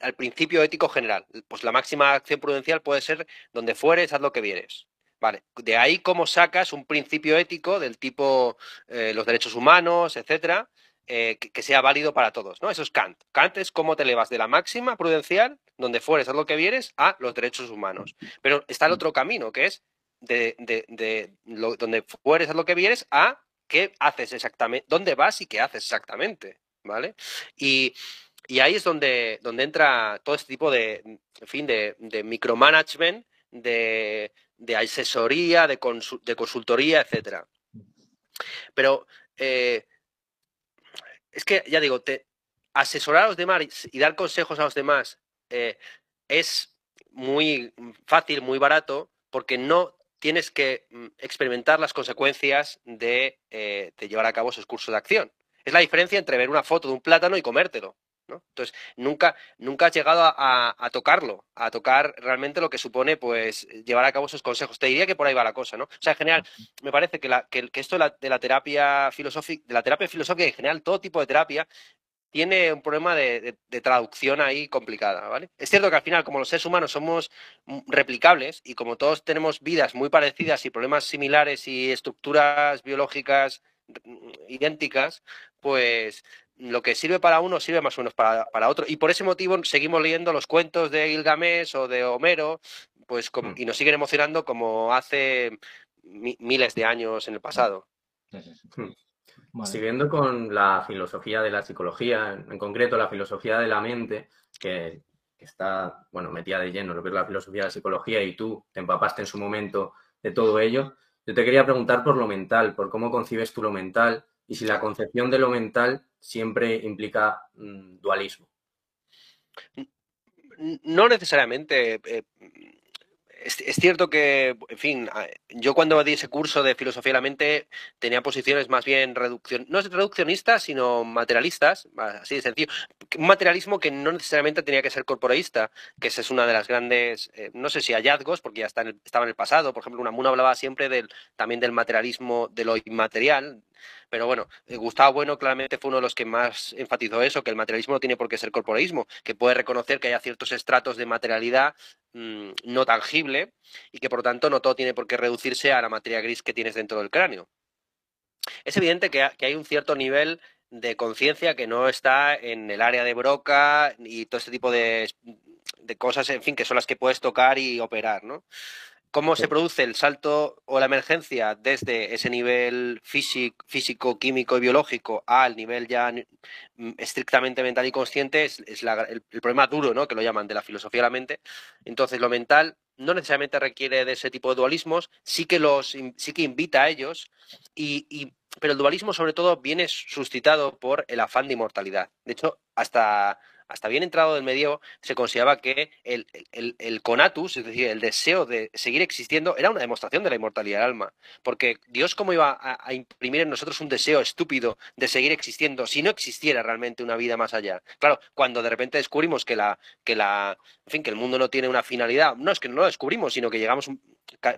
Speaker 3: al principio ético general. Pues la máxima acción prudencial puede ser donde fueres, haz lo que vieres. Vale, de ahí cómo sacas un principio ético del tipo eh, los derechos humanos, etcétera, eh, que, sea válido para todos, ¿no? Eso es Kant. Kant es cómo te elevas de la máxima prudencial, donde fueres, haz lo que vieres, a los derechos humanos. Pero está el otro camino, que es de, donde fueres, haz lo que vieres, a qué haces exactamente, dónde vas y qué haces exactamente, ¿vale? Y, ahí es donde, donde entra todo este tipo de, en fin, de, micromanagement, de, asesoría, de, consultoría, etcétera. Pero eh, es que, ya digo, asesorar a los demás y dar consejos a los demás eh, es muy fácil, muy barato, porque no tienes que mm, experimentar las consecuencias de, eh, de llevar a cabo esos cursos de acción. Es la diferencia entre ver una foto de un plátano y comértelo. Entonces, nunca, nunca has llegado a, tocarlo, a tocar realmente lo que supone pues llevar a cabo esos consejos. Te diría que por ahí va la cosa, ¿no? O sea, en general, me parece que, la, que, esto de la, terapia filosófica, de la terapia filosófica en general, todo tipo de terapia, tiene un problema de, traducción ahí complicada, ¿vale? Es cierto que al final, como los seres humanos somos replicables y como todos tenemos vidas muy parecidas y problemas similares y estructuras biológicas mm, idénticas, pues lo que sirve para uno sirve más o menos para, para, otro. Y por ese motivo seguimos leyendo los cuentos de Gilgamesh o de Homero, pues mm. y nos siguen emocionando como hace miles de años en el pasado.
Speaker 4: Hmm. Siguiendo con la filosofía de la psicología, en concreto la filosofía de la mente, que, está, bueno, metida de lleno lo que es la filosofía de la psicología y tú te empapaste en su momento de todo ello, yo te quería preguntar por lo mental, por cómo concibes tú lo mental y si la concepción de lo mental siempre implica mm, dualismo.
Speaker 3: No necesariamente. Eh, es, cierto que, en fin, yo cuando di ese curso de filosofía de la mente tenía posiciones más bien reducción, no reduccionistas, sino materialistas, así de sencillo. Un materialismo que no necesariamente tenía que ser corporaísta, que esa es una de las grandes, eh, no sé si hallazgos, porque ya está estaba en el pasado. Por ejemplo, Unamuno hablaba siempre del, también del materialismo de lo inmaterial, pero bueno, eh, Gustavo Bueno claramente fue uno de los que más enfatizó eso, que el materialismo no tiene por qué ser corporaísmo, que puede reconocer que haya ciertos estratos de materialidad mm, no tangible y que por lo tanto no todo tiene por qué reducirse a la materia gris que tienes dentro del cráneo. Es evidente que, hay un cierto nivel de conciencia que no está en el área de Broca y todo este tipo de, de, cosas, en fin, que son las que puedes tocar y operar, ¿no? Cómo se produce el salto o la emergencia desde ese nivel físico, químico y biológico al nivel ya mm, estrictamente mental y consciente es, el, problema duro, ¿no? Que lo llaman de la filosofía de la mente. Entonces, lo mental no necesariamente requiere de ese tipo de dualismos, sí que los sí que invita a ellos, y, pero el dualismo sobre todo viene suscitado por el afán de inmortalidad. De hecho, hasta hasta bien entrado del medievo, se consideraba que el, conatus, es decir, el deseo de seguir existiendo, era una demostración de la inmortalidad del alma. Porque Dios, ¿cómo iba a, imprimir en nosotros un deseo estúpido de seguir existiendo si no existiera realmente una vida más allá? Claro, cuando de repente descubrimos que la, que la, en fin, que el mundo no tiene una finalidad, no es que no lo descubrimos, sino que llegamos,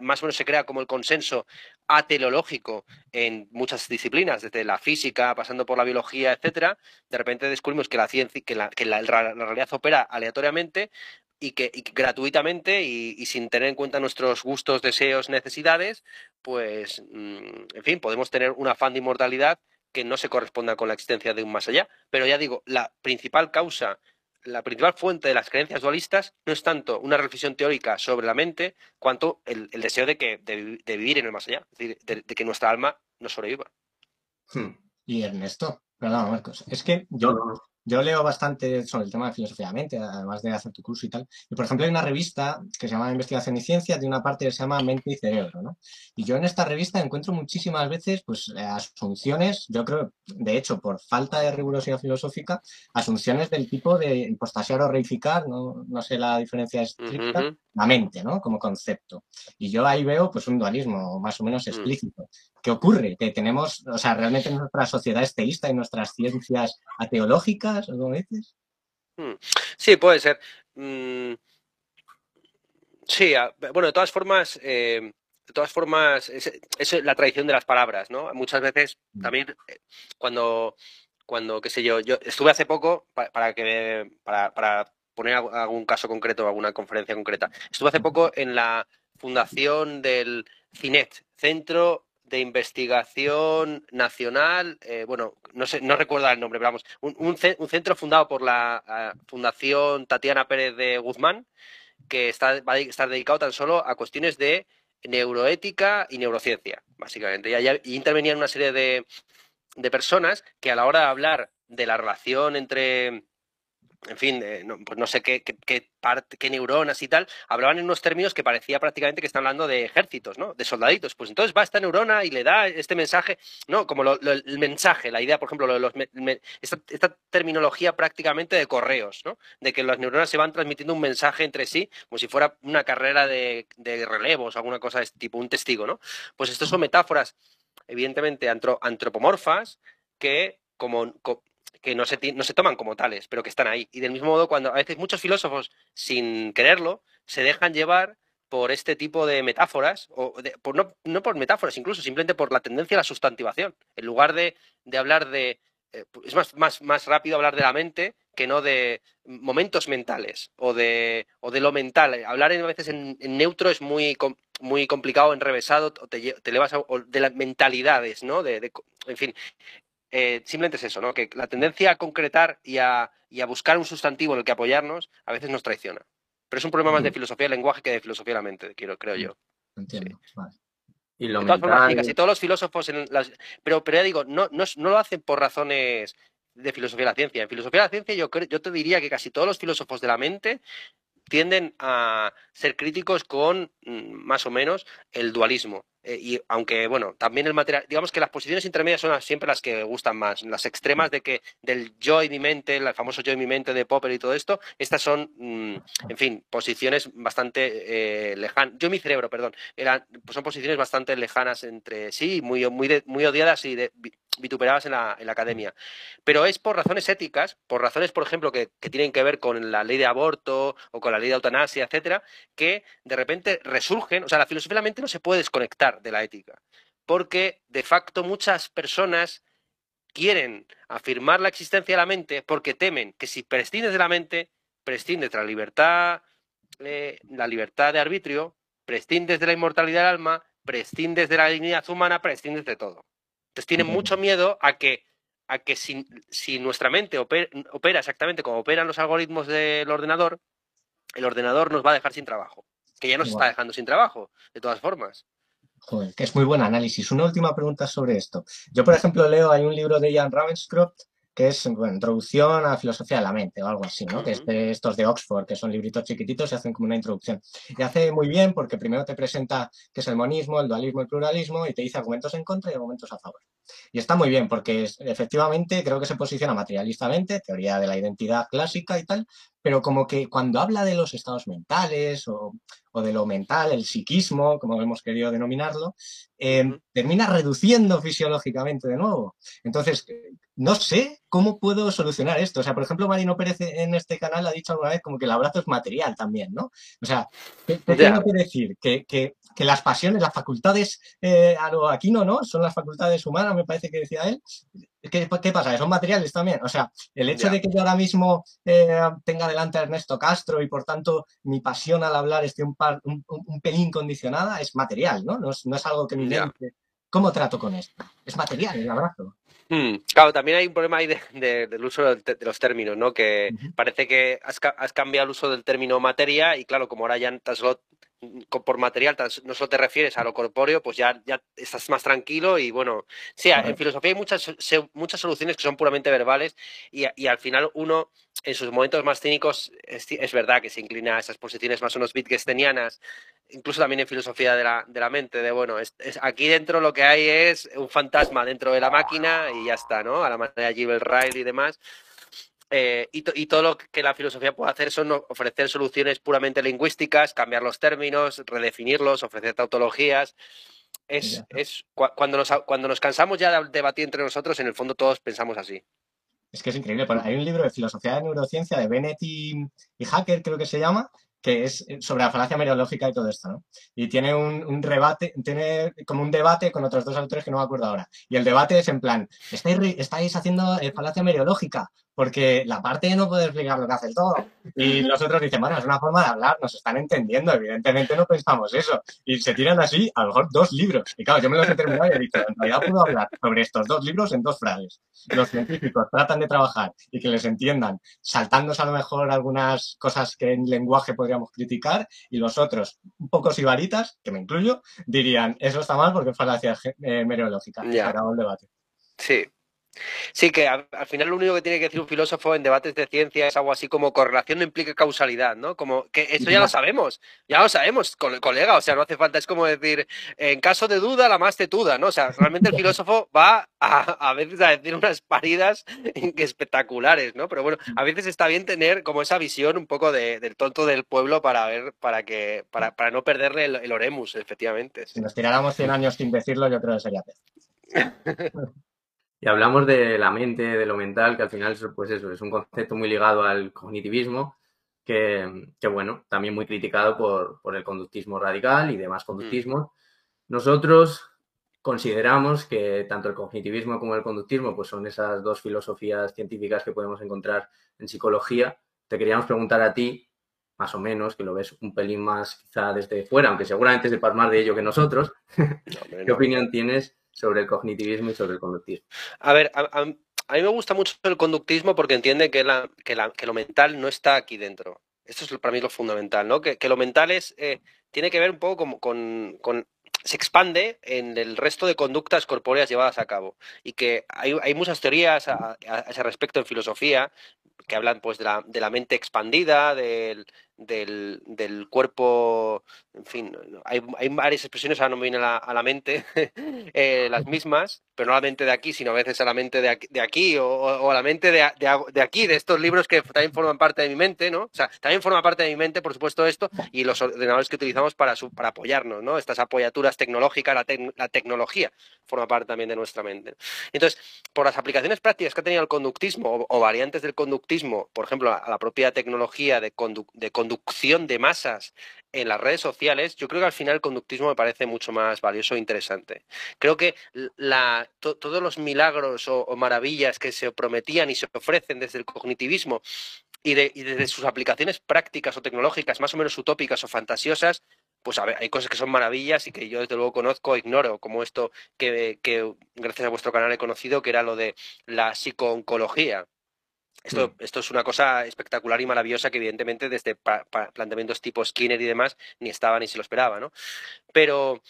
Speaker 3: más o menos se crea como el consenso atelológico en muchas disciplinas, desde la física, pasando por la biología, etcétera, de repente descubrimos que la ciencia, que que la, realidad opera aleatoriamente y que gratuitamente y, sin tener en cuenta nuestros gustos, deseos, necesidades, pues, mm, en fin, podemos tener un afán de inmortalidad que no se corresponda con la existencia de un más allá. Pero ya digo, la principal causa la principal fuente de las creencias dualistas no es tanto una reflexión teórica sobre la mente, cuanto el, deseo de, que, de, vivir en el más allá, es decir, de, que nuestra alma no sobreviva.
Speaker 5: Hmm. Y Ernesto, perdón, Marcos, es que yo, yo leo bastante sobre el tema de filosofía de mente, además de hacer tu curso y tal. Y por ejemplo, hay una revista que se llama Investigación y Ciencia, de una parte que se llama Mente y Cerebro, ¿no? Y yo en esta revista encuentro muchísimas veces, pues, asunciones, yo creo, de hecho, por falta de rigurosidad filosófica, asunciones del tipo de impostasiar o reificar, no, no sé la diferencia estricta, la mente, ¿no? Como concepto. Y yo ahí veo, pues, un dualismo más o menos mm. explícito. ¿Qué ocurre? Que tenemos, o sea, realmente nuestra sociedad es teísta y nuestras ciencias ateológicas, ¿o cómo dices?
Speaker 3: Hmm. Sí, puede ser. Mm, sí, bueno, de todas formas, eh, de todas formas, es, la tradición de las palabras, ¿no? Muchas veces mm. también eh, cuando, cuando, qué sé yo, yo estuve hace poco para, que para, para poner algún caso concreto, alguna conferencia concreta. Estuve hace poco en la fundación del CINET, Centro de investigación nacional, eh, bueno, no recuerdo el nombre, pero vamos, un, centro fundado por la eh, Fundación Tatiana Pérez de Guzmán, que está, va a estar dedicado tan solo a cuestiones de neuroética y neurociencia, básicamente. Y allá intervenían una serie de, de personas que a la hora de hablar de la relación entre en fin, no, pues no sé qué, qué, parte, qué neuronas y tal, hablaban en unos términos que parecía prácticamente que están hablando de ejércitos, ¿no? De soldaditos. Pues entonces va esta neurona y le da este mensaje, ¿no? Como el mensaje, la idea, por ejemplo, los, esta, terminología prácticamente de correos, ¿no? De que las neuronas se van transmitiendo un mensaje entre sí, como si fuera una carrera de, de relevos, alguna cosa de este tipo, un testigo, ¿no? Pues estas son metáforas, evidentemente, antropomorfas, que como que no se, no se toman como tales, pero que están ahí. Y del mismo modo, cuando a veces muchos filósofos, sin quererlo, se dejan llevar por este tipo de metáforas, o por, no, no, por metáforas incluso, simplemente por la tendencia a la sustantivación. En lugar de, de hablar de... Eh, es más, más, más rápido hablar de la mente que no de momentos mentales o de, o de lo mental. Hablar a veces en, neutro es muy, muy complicado, enrevesado, o te, te elevas a, de las mentalidades, ¿no? De, en fin, eh, simplemente es eso, ¿no? Que la tendencia a concretar y a, buscar un sustantivo en el que apoyarnos a veces nos traiciona. Pero es un problema más de filosofía del lenguaje que de filosofía de la mente, quiero, creo yo.
Speaker 5: Entiendo.
Speaker 3: Y lo de todas formas, casi todos los filósofos, en las... pero, pero ya digo, no, no, lo hacen por razones de filosofía de la ciencia. En filosofía de la ciencia yo, yo te diría que casi todos los filósofos de la mente tienden a ser críticos con mm, más o menos el dualismo. Eh, y aunque, bueno, también el material, digamos que las posiciones intermedias son siempre las que gustan más. Las extremas de que del yo y mi mente, el famoso yo y mi mente de Popper y todo esto, estas son, mm, en fin, posiciones bastante eh, lejanas. Yo y mi cerebro, perdón, eran, pues son posiciones bastante lejanas entre sí, muy, muy, muy odiadas y vituperadas en la, en la, academia. Pero es por razones éticas, por razones, por ejemplo, que, que, tienen que ver con la ley de aborto o con la ley de eutanasia, etcétera, que de repente resurgen. O sea, la filosofía de la mente no se puede desconectar de la ética, porque de facto muchas personas quieren afirmar la existencia de la mente porque temen que si prescindes de la mente, prescindes de la libertad, eh, la libertad de arbitrio, prescindes de la inmortalidad del alma, prescindes de la dignidad humana, prescindes de todo. Entonces tienen mucho miedo a que, a que si, si nuestra mente opera, opera, exactamente como operan los algoritmos del ordenador, el ordenador nos va a dejar sin trabajo, que ya nos está dejando sin trabajo, de todas formas.
Speaker 5: Joder, que es muy buen análisis. Una última pregunta sobre esto. Yo, por ejemplo, leo, hay un libro de Ian Ravenscroft que es bueno, Introducción a la Filosofía de la Mente o algo así, ¿no? Que es de estos de Oxford, que son libritos chiquititos y hacen como una introducción. Y hace muy bien porque primero te presenta qué es el monismo, el dualismo, el pluralismo y te dice argumentos en contra y argumentos a favor. Y está muy bien porque efectivamente creo que se posiciona materialistamente, teoría de la identidad clásica y tal, pero como que cuando habla de los estados mentales o, de lo mental, el psiquismo, como hemos querido denominarlo, eh, termina reduciendo fisiológicamente de nuevo. Entonces, no sé cómo puedo solucionar esto. O sea, por ejemplo, Marino Pérez en este canal ha dicho alguna vez como que el abrazo es material también, ¿no? O sea, ¿qué, tengo que decir? Que, las pasiones, las facultades eh, a lo Aquino, ¿no? Son las facultades humanas, me parece que decía él. ¿Qué, qué pasa? ¿Son materiales también? O sea, el hecho de que yo ahora mismo eh, tenga delante a Ernesto Castro y por tanto mi pasión al hablar esté un, un, pelín condicionada es material, ¿no? No es, algo que me. ¿Cómo trato con esto? Es material el abrazo.
Speaker 3: Hmm, claro, también hay un problema ahí del uso de, los términos, ¿no? Que parece que has, cambiado el uso del término materia y claro, como ahora ya solo por material no solo te refieres a lo corpóreo, pues ya, ya estás más tranquilo y bueno, sí, en filosofía hay muchas, muchas soluciones que son puramente verbales y, al final uno en sus momentos más cínicos es, verdad que se inclina a esas posiciones más o menos wittgensteinianas, incluso también en filosofía de la, de la mente, de bueno, es, aquí dentro lo que hay es un fantasma dentro de la máquina y ya está, ¿no? A la manera de Gilbert Ryle y demás. Eh, y, todo lo que la filosofía puede hacer son ofrecer soluciones puramente lingüísticas, cambiar los términos, redefinirlos, ofrecer tautologías. Es, cuando, nos, cuando nos cansamos ya de debatir entre nosotros, en el fondo todos pensamos así.
Speaker 5: Es que es increíble. Hay un libro de filosofía de neurociencia de Bennett y, y Hacker, creo que se llama, que es sobre la falacia meriológica y todo esto, ¿no? Y tiene un, un, rebate, tiene como un debate con otros dos autores que no me acuerdo ahora. Y el debate es en plan, estáis, estáis haciendo eh, falacia meriológica, porque la parte no puede explicar lo que hace el todo. Y los otros dicen, bueno, es una forma de hablar, nos están entendiendo, evidentemente no pensamos eso. Y se tiran así, a lo mejor, dos libros. Y claro, yo me los he terminado y he dicho, en realidad puedo hablar sobre estos dos libros en dos frases. Los científicos tratan de trabajar y que les entiendan, saltándose a lo mejor algunas cosas que en lenguaje podríamos criticar, y los otros, un poco sibaritas, que me incluyo, dirían, eso está mal porque es falacia eh, meteorológica.
Speaker 3: Ya.
Speaker 5: el debate.
Speaker 3: Sí, Sí, que al, final lo único que tiene que decir un filósofo en debates de ciencia es algo así como correlación no implica causalidad, ¿no? Como que eso ya lo sabemos, ya lo sabemos, colega, o sea, no hace falta, es como decir, en caso de duda, la más tetuda, ¿no? O sea, realmente el filósofo va a, veces a decir unas paridas espectaculares, ¿no? Pero bueno, a veces está bien tener como esa visión un poco del tonto del pueblo para ver, para que, para, para no perderle el, oremus, efectivamente.
Speaker 5: Si nos tiráramos 100 años sin decirlo, yo creo que sería
Speaker 4: Y hablamos de la mente, de lo mental, que al final pues eso, es un concepto muy ligado al cognitivismo, que, bueno, también muy criticado por, el conductismo radical y demás conductismos. Nosotros consideramos que tanto el cognitivismo como el conductismo pues son esas dos filosofías científicas que podemos encontrar en psicología. Te queríamos preguntar a ti, más o menos, que lo ves un pelín más quizá desde fuera, aunque seguramente sepas más de ello que nosotros, ¿qué opinión tienes sobre el cognitivismo y sobre el conductismo.
Speaker 3: A ver, a, mí me gusta mucho el conductismo porque entiende que, la, que, la, que, lo mental no está aquí dentro. Esto es para mí lo fundamental, ¿no? Que, lo mental es, eh, tiene que ver un poco con, con, se expande en el resto de conductas corpóreas llevadas a cabo. Y que hay, hay muchas teorías a, ese respecto en filosofía que hablan pues de la, de la mente expandida, del, del, del, cuerpo, en fin, hay, hay, varias expresiones, ahora no me vienen a la, mente eh, las mismas, pero no a la mente de aquí, sino a veces a la mente de aquí, de aquí o, a la mente de, de, aquí, de estos libros que también forman parte de mi mente, ¿no? O sea, también forma parte de mi mente, por supuesto, esto, y los ordenadores que utilizamos para, para apoyarnos, ¿no? Estas apoyaturas tecnológicas, la, la tecnología forma parte también de nuestra mente. Entonces, por las aplicaciones prácticas que ha tenido el conductismo o, variantes del conductismo, por ejemplo, a, la propia tecnología de, de conducción de masas en las redes sociales, yo creo que al final el conductismo me parece mucho más valioso e interesante. Creo que todos los milagros o, maravillas que se prometían y se ofrecen desde el cognitivismo y, desde sus aplicaciones prácticas o tecnológicas más o menos utópicas o fantasiosas, pues a ver, hay cosas que son maravillas y que yo desde luego conozco o ignoro, como esto que, que, gracias a vuestro canal he conocido, que era lo de la psicooncología. Esto, mm. esto, es una cosa espectacular y maravillosa que evidentemente desde planteamientos tipo Skinner y demás ni estaba ni se lo esperaba, ¿no? Pero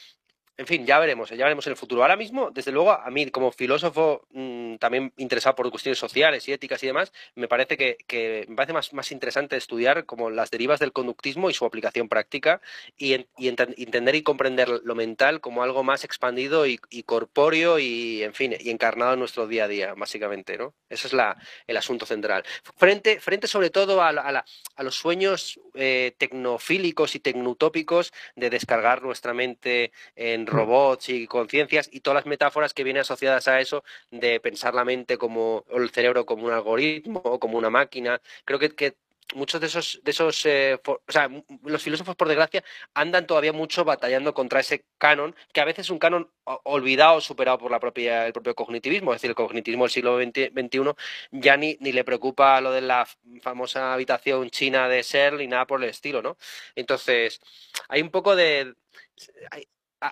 Speaker 3: en fin, ya veremos, ya veremos en el futuro. Ahora mismo, desde luego, a mí como filósofo mm, también interesado por cuestiones sociales y éticas y demás, me parece que, me parece más, más, interesante estudiar como las derivas del conductismo y su aplicación práctica y, entender y comprender lo mental como algo más expandido y, corpóreo y, en fin, y encarnado en nuestro día a día, básicamente, ¿no? Ese es la, el asunto central. Frente, frente sobre todo a, a, los sueños eh, tecnofílicos y tecnutópicos de descargar nuestra mente en. Robots y conciencias y todas las metáforas que vienen asociadas a eso de pensar la mente como, o el cerebro como un algoritmo o como una máquina. Creo que, que muchos de esos, de esos eh, o sea, los filósofos, por desgracia, andan todavía mucho batallando contra ese canon, que a veces es un canon olvidado, superado por la propia, el propio cognitivismo. Es decir, el cognitivismo del siglo XXI ya ni, ni le preocupa lo de la famosa habitación china de Searle ni nada por el estilo, ¿no? Entonces, hay un poco de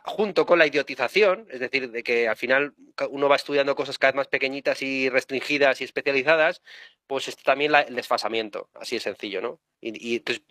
Speaker 3: junto con la idiotización, es decir, de que al final uno va estudiando cosas cada vez más pequeñitas y restringidas y especializadas, pues está también el desfasamiento, así de sencillo, ¿no? Y, entonces,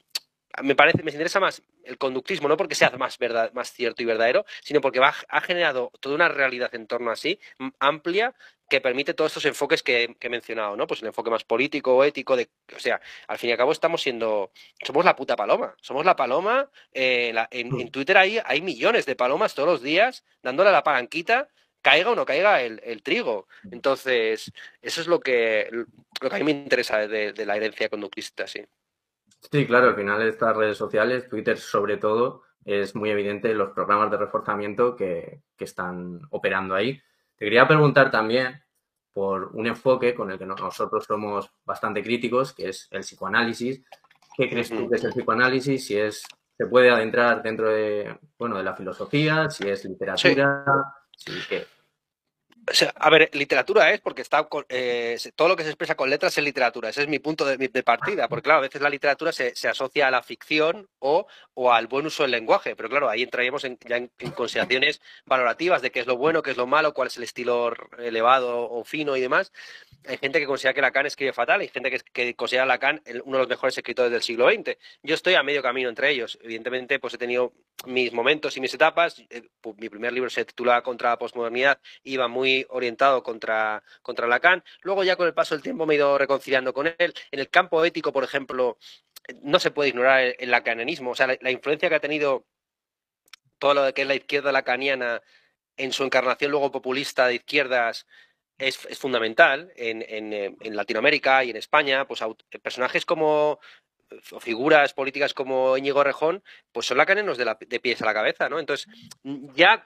Speaker 3: me parece, me interesa más el conductismo, no porque sea más, verdad, más cierto y verdadero, sino porque ha generado toda una realidad en torno a sí, amplia, que permite todos estos enfoques que, he mencionado, ¿no? Pues el enfoque más político, o ético, de, o sea, al fin y al cabo estamos siendo, somos la puta paloma, somos la paloma, eh, en, en, Twitter hay, hay millones de palomas todos los días dándole a la palanquita, caiga o no caiga el, trigo. Entonces, eso es lo que, lo que a mí me interesa de, la herencia conductista, sí.
Speaker 4: Sí, claro, al final estas redes sociales, Twitter sobre todo, es muy evidente los programas de reforzamiento que, que están operando ahí te quería preguntar también por un enfoque con el que nosotros somos bastante críticos, que es el psicoanálisis. ¿Qué crees tú que es el psicoanálisis? Si es, se puede adentrar dentro de, bueno, de la filosofía, si es literatura, si, ¿qué?
Speaker 3: A ver, literatura es porque está eh, todo lo que se expresa con letras es literatura. Ese es mi punto de, partida. Porque, claro, a veces la literatura se, asocia a la ficción o, o, al buen uso del lenguaje. Pero, claro, ahí entraríamos en, ya en, consideraciones valorativas de qué es lo bueno, qué es lo malo, cuál es el estilo elevado o fino y demás. Hay gente que considera que Lacan escribe fatal, hay gente que, que considera Lacan uno de los mejores escritores del siglo XX. Yo estoy a medio camino entre ellos. Evidentemente, pues he tenido mis momentos y mis etapas. Eh, mi primer libro se titula Contra la posmodernidad, iba muy orientado contra, contra Lacan. Luego ya con el paso del tiempo me he ido reconciliando con él. En el campo ético, por ejemplo, no se puede ignorar el, lacanianismo, o sea, la, influencia que ha tenido todo lo que es la izquierda lacaniana en su encarnación luego populista de izquierdas es, fundamental en, en, Latinoamérica y en España, pues personajes como o figuras políticas como Íñigo Rejón, pues son lacanianos de, de pies a la cabeza, ¿no? Entonces, ya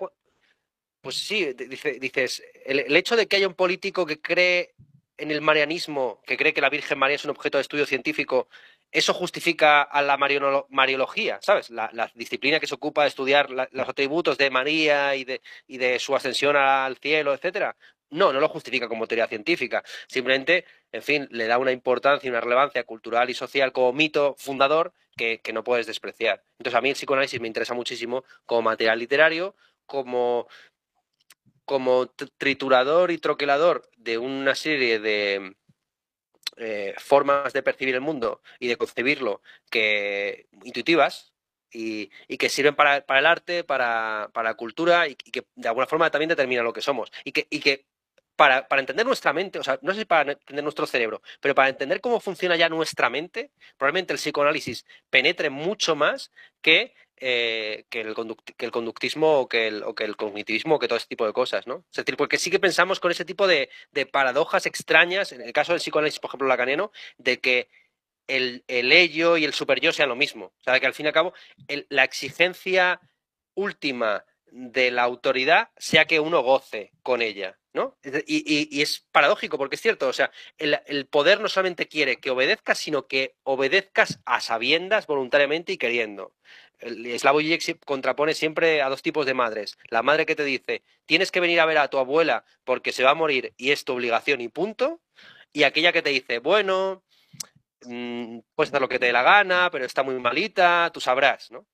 Speaker 3: pues sí, dices, el, hecho de que haya un político que cree en el marianismo, que cree que la Virgen María es un objeto de estudio científico, eso justifica a la mariología, ¿sabes? La, disciplina que se ocupa de estudiar los atributos de María y de, y de su ascensión al cielo, etcétera. No, no lo justifica como teoría científica. Simplemente, en fin, le da una importancia y una relevancia cultural y social como mito fundador que, no puedes despreciar. Entonces, a mí el psicoanálisis me interesa muchísimo como material literario, como como triturador y troquelador de una serie de eh, formas de percibir el mundo y de concebirlo que intuitivas y, que sirven para, el arte, para, la cultura y, que de alguna forma también determinan lo que somos. Y que, y que para, para, entender nuestra mente, o sea, no sé si para entender nuestro cerebro, pero para entender cómo funciona ya nuestra mente, probablemente el psicoanálisis penetre mucho más que eh, que, el que, el conductismo o que el, o que el cognitivismo o que todo ese tipo de cosas, ¿no? Es decir, porque sí que pensamos con ese tipo de, paradojas extrañas, en el caso del psicoanálisis, por ejemplo, lacaniano, de que el, el ello y el superyo sean lo mismo. O sea, que al fin y al cabo la exigencia última de la autoridad sea que uno goce con ella, Y, es paradójico porque es cierto, o sea, el, el, poder no solamente quiere que obedezcas, sino que obedezcas a sabiendas voluntariamente y queriendo. Slavoj Žižek contrapone siempre a dos tipos de madres. La madre que te dice, tienes que venir a ver a tu abuela porque se va a morir y es tu obligación y punto. Y aquella que te dice, bueno, mm, puedes hacer lo que te dé la gana, pero está muy malita, tú sabrás, ¿no?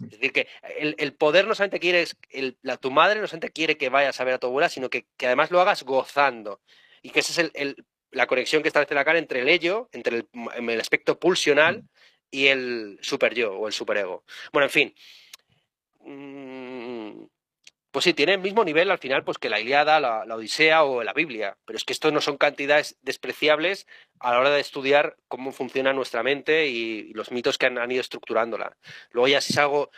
Speaker 3: Es decir, que el, poder no solamente quiere, la, tu madre no solamente quiere que vayas a ver a tu abuela, sino que, además lo hagas gozando. Y que esa es la conexión que establece la cara entre el ello, entre el, el aspecto pulsional y el super yo o el superego. Bueno, en fin. Mm, pues sí, tiene el mismo nivel al final pues que la Iliada, la, Odisea o la Biblia, pero es que esto no son cantidades despreciables a la hora de estudiar cómo funciona nuestra mente y, los mitos que han, ido estructurándola. Luego ya si es algo,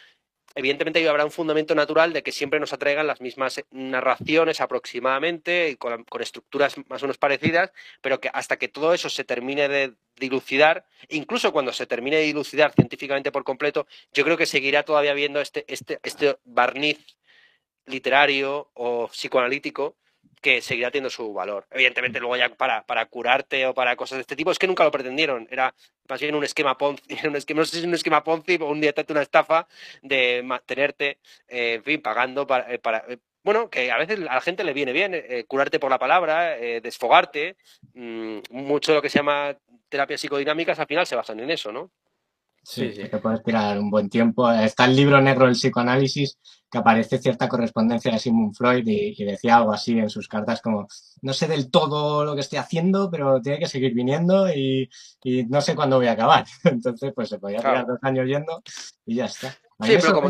Speaker 3: evidentemente habrá un fundamento natural de que siempre nos atraigan las mismas narraciones aproximadamente y con, estructuras más o menos parecidas, pero que hasta que todo eso se termine de dilucidar, incluso cuando se termine de dilucidar científicamente por completo, yo creo que seguirá todavía viendo este, este, este barniz literario o psicoanalítico que seguirá teniendo su valor. Evidentemente, luego ya para, curarte o para cosas de este tipo, es que nunca lo pretendieron. Era más bien un esquema Ponzi, no sé si es un esquema Ponzi o un día una estafa de mantenerte, eh, en fin, pagando para, eh, eh, bueno, que a veces a la gente le viene bien curarte por la palabra, desfogarte. Mm, mucho de lo que se llama terapias psicodinámicas al final se basan en eso, ¿no?
Speaker 5: Sí, sí, te puedes tirar un buen tiempo. Está el libro negro del psicoanálisis, que aparece cierta correspondencia de Sigmund Freud y, decía algo así en sus cartas como, no sé del todo lo que estoy haciendo, pero tiene que seguir viniendo y, no sé cuándo voy a acabar. Entonces, pues se podía tirar dos años yendo y ya está.
Speaker 3: Sí, pero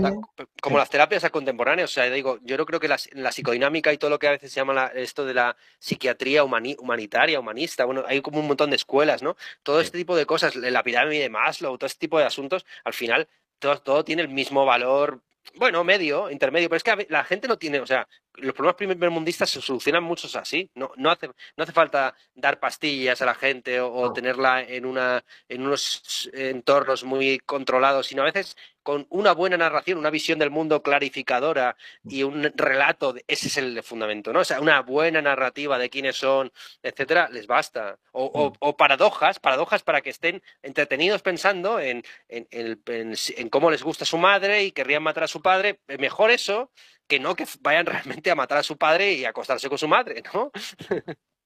Speaker 3: como, las terapias contemporáneas, o sea, digo, yo no creo que la, psicodinámica y todo lo que a veces se llama esto de la psiquiatría humanitaria, humanista, bueno, hay como un montón de escuelas, ¿no? Todo este tipo de cosas, la pirámide de Maslow, todo este tipo de asuntos, al final todo, todo tiene el mismo valor bueno, medio, intermedio, pero es que la gente no tiene, o sea, los problemas primermundistas se solucionan muchos así. No, no, hace, no hace falta dar pastillas a la gente o, tenerla en, una, en unos entornos muy controlados, sino a veces con una buena narración, una visión del mundo clarificadora y un relato, ese es el fundamento, ¿no? O sea, una buena narrativa de quiénes son, etcétera, les basta. O, mm. paradojas, paradojas para que estén entretenidos pensando en, en, en, cómo les gusta su madre y querrían matar a su padre. Mejor eso que no que vayan realmente a matar a su padre y acostarse con su madre, ¿no?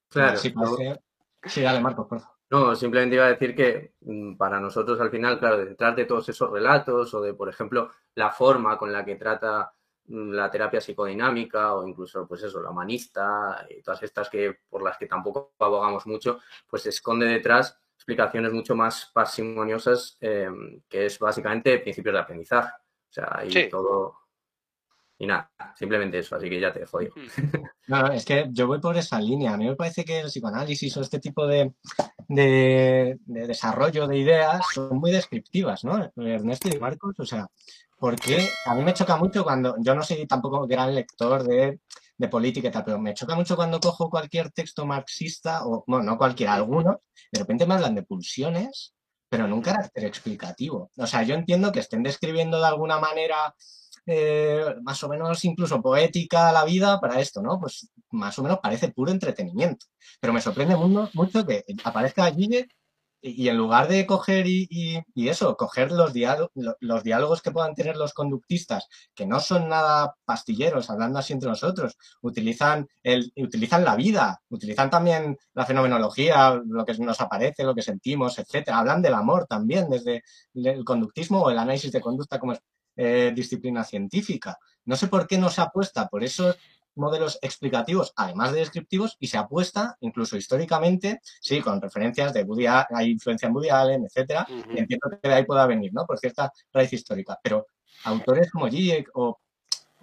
Speaker 5: Claro. Sí, sí dale, Marcos, por favor.
Speaker 4: No, simplemente iba a decir que mm, para nosotros al final, claro, detrás de todos esos relatos o de, por ejemplo, la forma con la que trata mm, la terapia psicodinámica o incluso, pues eso, la humanista y todas estas que por las que tampoco abogamos mucho, pues se esconde detrás explicaciones mucho más parsimoniosas, eh, que es básicamente principios de aprendizaje. O sea, ahí todo, y nada, simplemente eso, así que ya te dejo ahí.
Speaker 5: No, no, es que yo voy por esa línea. A mí me parece que el psicoanálisis o este tipo de, de, desarrollo de ideas son muy descriptivas, ¿no? Ernesto y Marcos, o sea, porque a mí me choca mucho cuando, yo no soy tampoco gran lector de, de política y tal, pero me choca mucho cuando cojo cualquier texto marxista, o bueno, no cualquiera, alguno, de repente me hablan de pulsiones, pero en un carácter explicativo. O sea, yo entiendo que estén describiendo de alguna manera eh, más o menos incluso poética la vida para esto, ¿no? Pues más o menos parece puro entretenimiento. Pero me sorprende mucho que aparezca Gille y en lugar de coger y, eso, coger los, diálogos, los diálogos que puedan tener los conductistas, que no son nada pastilleros, hablando así entre nosotros, utilizan, el, utilizan la vida, utilizan también la fenomenología, lo que nos aparece, lo que sentimos, etcétera. Hablan del amor también, desde el conductismo o el análisis de conducta como eh, disciplina científica. No sé por qué no se apuesta por esos modelos explicativos, además de descriptivos, y se apuesta, incluso históricamente, sí, con referencias de Woody hay influencia en Woody Allen, etcétera, entiendo que de ahí pueda venir, ¿no? Por cierta raíz histórica. Pero autores como Zizek o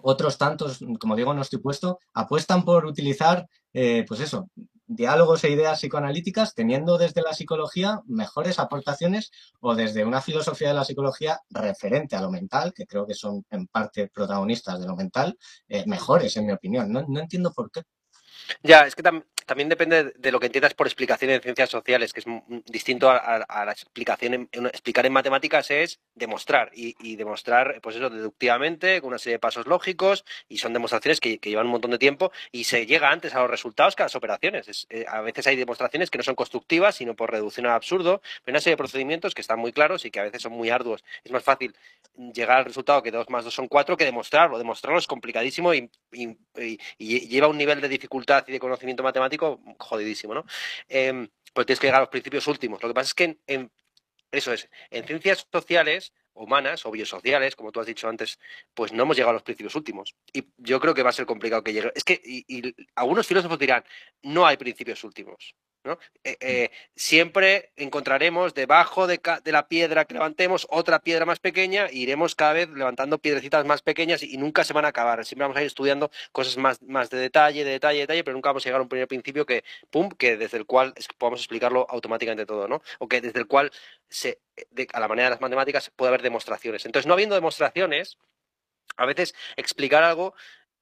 Speaker 5: otros tantos, como digo, no estoy puesto, apuestan por utilizar, eh, pues eso, diálogos e ideas psicoanalíticas teniendo desde la psicología mejores aportaciones o desde una filosofía de la psicología referente a lo mental, que creo que son en parte protagonistas de lo mental, eh, mejores en mi opinión. No, no entiendo por qué.
Speaker 3: Ya, es que también depende de lo que entiendas por explicación en ciencias sociales, que es distinto a, la explicación. En, explicar en matemáticas es demostrar y, demostrar, pues eso, deductivamente, con una serie de pasos lógicos, y son demostraciones que, llevan un montón de tiempo y se llega antes a los resultados que a las operaciones. Eh, a veces hay demostraciones que no son constructivas, sino por reducción al absurdo, pero una serie de procedimientos que están muy claros y que a veces son muy arduos. Es más fácil llegar al resultado que 2 más 2 son 4 que demostrarlo. Demostrarlo es complicadísimo y lleva un nivel de dificultad y de conocimiento matemático jodidísimo, ¿no? Eh, pues tienes que llegar a los principios últimos. Lo que pasa es que en, eso es, en ciencias sociales, humanas o biosociales, como tú has dicho antes, pues no hemos llegado a los principios últimos. Y yo creo que va a ser complicado que llegue. Es que y, algunos filósofos dirán, no hay principios últimos. Eh, eh, siempre encontraremos debajo de, la piedra que levantemos otra piedra más pequeña e iremos cada vez levantando piedrecitas más pequeñas y, nunca se van a acabar. Siempre vamos a ir estudiando cosas más, más de detalle, de detalle, de detalle, pero nunca vamos a llegar a un primer principio que, pum, que desde el cual podamos explicarlo automáticamente todo, ¿no? O que desde el cual, se, a la manera de las matemáticas, puede haber demostraciones. Entonces, no habiendo demostraciones, a veces explicar algo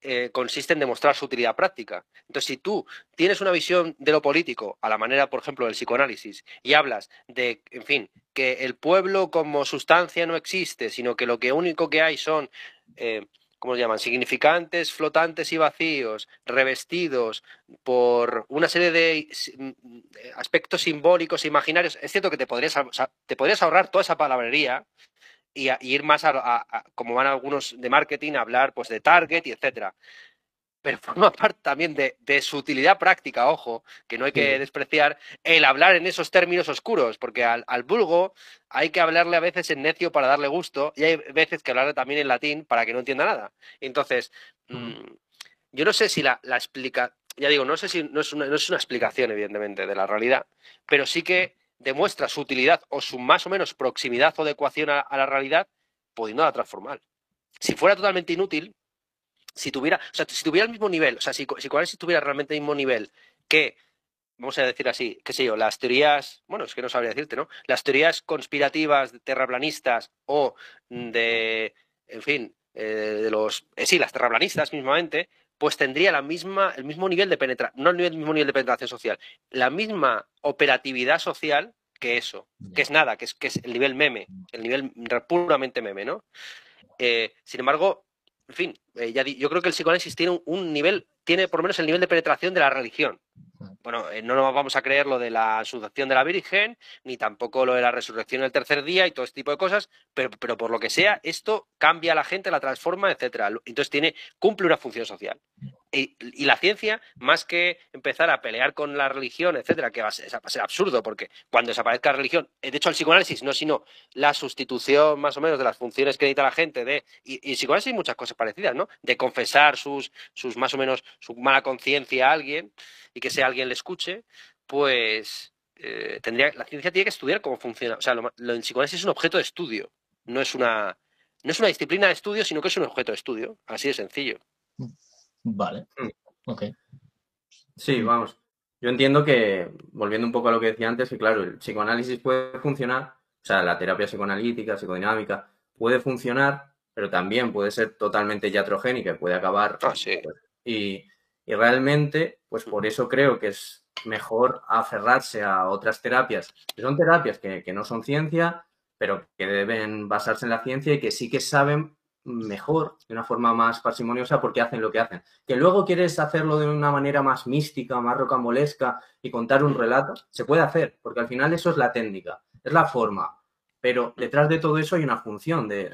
Speaker 3: eh, consiste en demostrar su utilidad práctica. Entonces, si tú tienes una visión de lo político, a la manera, por ejemplo, del psicoanálisis, y hablas de, en fin, que el pueblo como sustancia no existe, sino que lo que único que hay son, eh, ¿cómo se llaman?, significantes, flotantes y vacíos, revestidos por una serie de mm, aspectos simbólicos, imaginarios. Es cierto que te podrías ahorrar toda esa palabrería y, ir más a, como van algunos de marketing, a hablar pues de target y etcétera. Pero forma parte también de, su utilidad práctica, ojo, que no hay que despreciar, el hablar en esos términos oscuros, porque al, al, vulgo hay que hablarle a veces en necio para darle gusto y hay veces que hablarle también en latín para que no entienda nada. Entonces, mm, yo no sé si la, la, explica, ya digo, no sé si no es, una, no es una explicación, evidentemente, de la realidad, pero sí que demuestra su utilidad o su más o menos proximidad o adecuación a, la realidad, pudiéndola transformar. Si fuera totalmente inútil, si tuviera, o sea, si tuviera el mismo nivel, o sea, si, si tuviera realmente el mismo nivel que, vamos a decir así, qué sé yo, las teorías, bueno, es que no sabría decirte, ¿no? Las teorías conspirativas terraplanistas o de, en fin, eh, de los, eh, sí, las terraplanistas mismamente, pues tendría la misma, el mismo nivel de penetración, no el mismo nivel de penetración social, la misma operatividad social que eso, que es nada, que es, que es el nivel meme, el nivel puramente meme, ¿no? Eh, sin embargo, en fin, eh, ya yo creo que el psicoanálisis tiene un, nivel, tiene por lo menos el nivel de penetración de la religión. Bueno, eh, no nos vamos a creer lo de la asunción de la Virgen, ni tampoco lo de la resurrección el tercer día y todo este tipo de cosas, pero, pero por lo que sea, esto cambia a la gente, la transforma, etcétera. Entonces tiene, cumple una función social. Y, la ciencia, más que empezar a pelear con la religión, etcétera, que va a, ser, absurdo, porque cuando desaparezca la religión, eh, de hecho el psicoanálisis no sino la sustitución más o menos de las funciones que necesita la gente de, y, y psicoanálisis hay muchas cosas parecidas, ¿no? De confesar sus, sus más o menos su mala conciencia a alguien y que ese alguien le escuche, pues eh, tendría, la ciencia tiene que estudiar cómo funciona. O sea, lo, lo, el psicoanálisis es un objeto de estudio, no es una, no es una disciplina de estudio, sino que es un objeto de estudio, así de sencillo.
Speaker 5: Vale. Mm. Ok.
Speaker 4: Sí, vamos. Yo entiendo que, volviendo un poco a lo que decía antes, que claro, el psicoanálisis puede funcionar, o sea, la terapia psicoanalítica, psicodinámica, puede funcionar, pero también puede ser totalmente iatrogénica y puede acabar.
Speaker 3: Ah, sí.
Speaker 4: Pues, y, y realmente, pues por eso creo que es mejor aferrarse a otras terapias, que son terapias que, que no son ciencia, pero que deben basarse en la ciencia y que sí que saben mejor, de una forma más parsimoniosa, porque hacen lo que hacen. Que luego quieres hacerlo de una manera más mística, más rocambolesca y contar un relato, se puede hacer, porque al final eso es la técnica, es la forma. Pero detrás de todo eso hay una función de,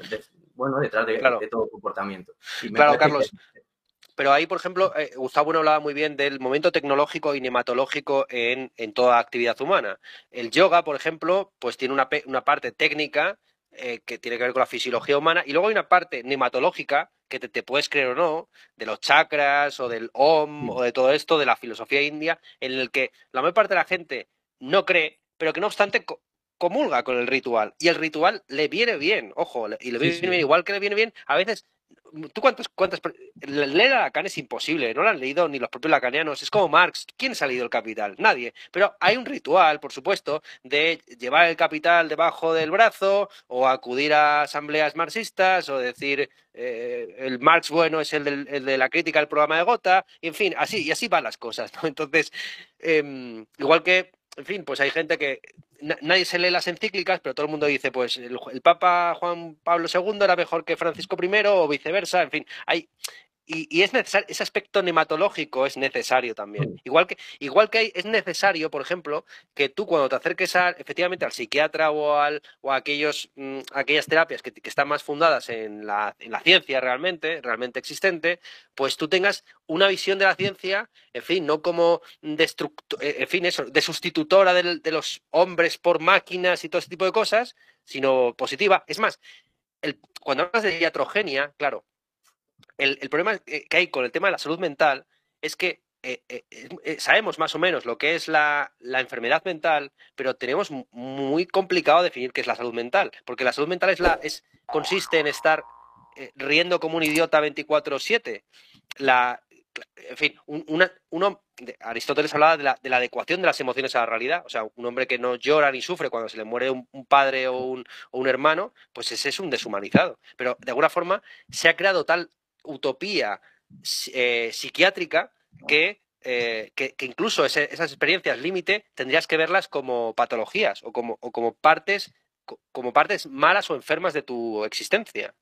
Speaker 4: bueno, detrás de, todo comportamiento.
Speaker 3: claro, Carlos. Pero ahí, por ejemplo, eh, Gustavo bueno hablaba muy bien del momento tecnológico y nematológico en, en, toda actividad humana. El yoga, por ejemplo, pues tiene una, una parte técnica eh, que tiene que ver con la fisiología humana, y luego hay una parte nematológica, que te, puedes creer o no, de los chakras o del OM o de todo esto, de la filosofía india, en el que la mayor parte de la gente no cree, pero que no obstante comulga con el ritual. Y el ritual le viene bien, ojo, y le viene bien, igual que le viene bien, a veces ¿Tú cuántas, cuántas... Leer a Lacan es imposible, no lo han leído ni los propios lacanianos, es como Marx, ¿quién ha leído el Capital? Nadie, pero hay un ritual, por supuesto, de llevar el Capital debajo del brazo o acudir a asambleas marxistas o decir eh, el Marx bueno es el, de la crítica al programa de Gota, en fin, así, y así van las cosas, ¿no? Entonces, em, igual que en fin, pues hay gente que nadie se lee las encíclicas, pero todo el mundo dice, pues el, Papa Juan Pablo II era mejor que Francisco I o viceversa, en fin, hay y, es necesario, ese aspecto nematológico es necesario también. Igual que, igual que es necesario, por ejemplo, que tú cuando te acerques a, efectivamente al psiquiatra o, al, o a aquellos, mm, aquellas terapias que, están más fundadas en la, en la, ciencia realmente, realmente existente, pues tú tengas una visión de la ciencia, en fin, no como eh, en fin, eso, de sustitutora de, de los hombres por máquinas y todo ese tipo de cosas, sino positiva. Es más, el, cuando hablas de iatrogenia, claro, el, problema que hay con el tema de la salud mental es que eh, eh, eh, sabemos más o menos lo que es la, enfermedad mental, pero tenemos muy complicado definir qué es la salud mental, porque la salud mental es la, es, consiste en estar riendo como un idiota 24/7. La, en fin, uno, Aristóteles hablaba de la, adecuación de las emociones a la realidad, o sea, un hombre que no llora ni sufre cuando se le muere un, padre o un, o un hermano, pues ese es un deshumanizado. Pero de alguna forma se ha creado tal utopía psiquiátrica eh, que, que, incluso esas experiencias límite tendrías que verlas como patologías o como, o como partes como partes malas o enfermas de tu existencia.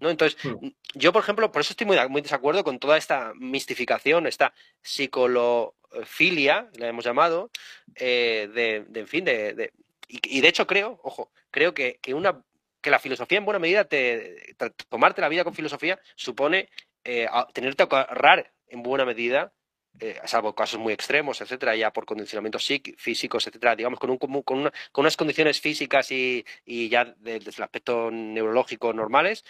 Speaker 3: ¿no? Entonces, hmm. yo, por ejemplo, por eso estoy muy, muy desacuerdo con toda esta mistificación, esta psicolofilia, la hemos llamado, eh, de, en fin, de, y, de hecho creo, ojo, creo que, una, que la filosofía en buena medida, te, tomarte la vida con filosofía supone eh, tenerte que ahorrar en buena medida, eh, salvo casos muy extremos, etcétera, ya por condicionamientos físicos, etcétera, digamos, con, un, con, con unas condiciones físicas y, ya desde el aspecto neurológico normales,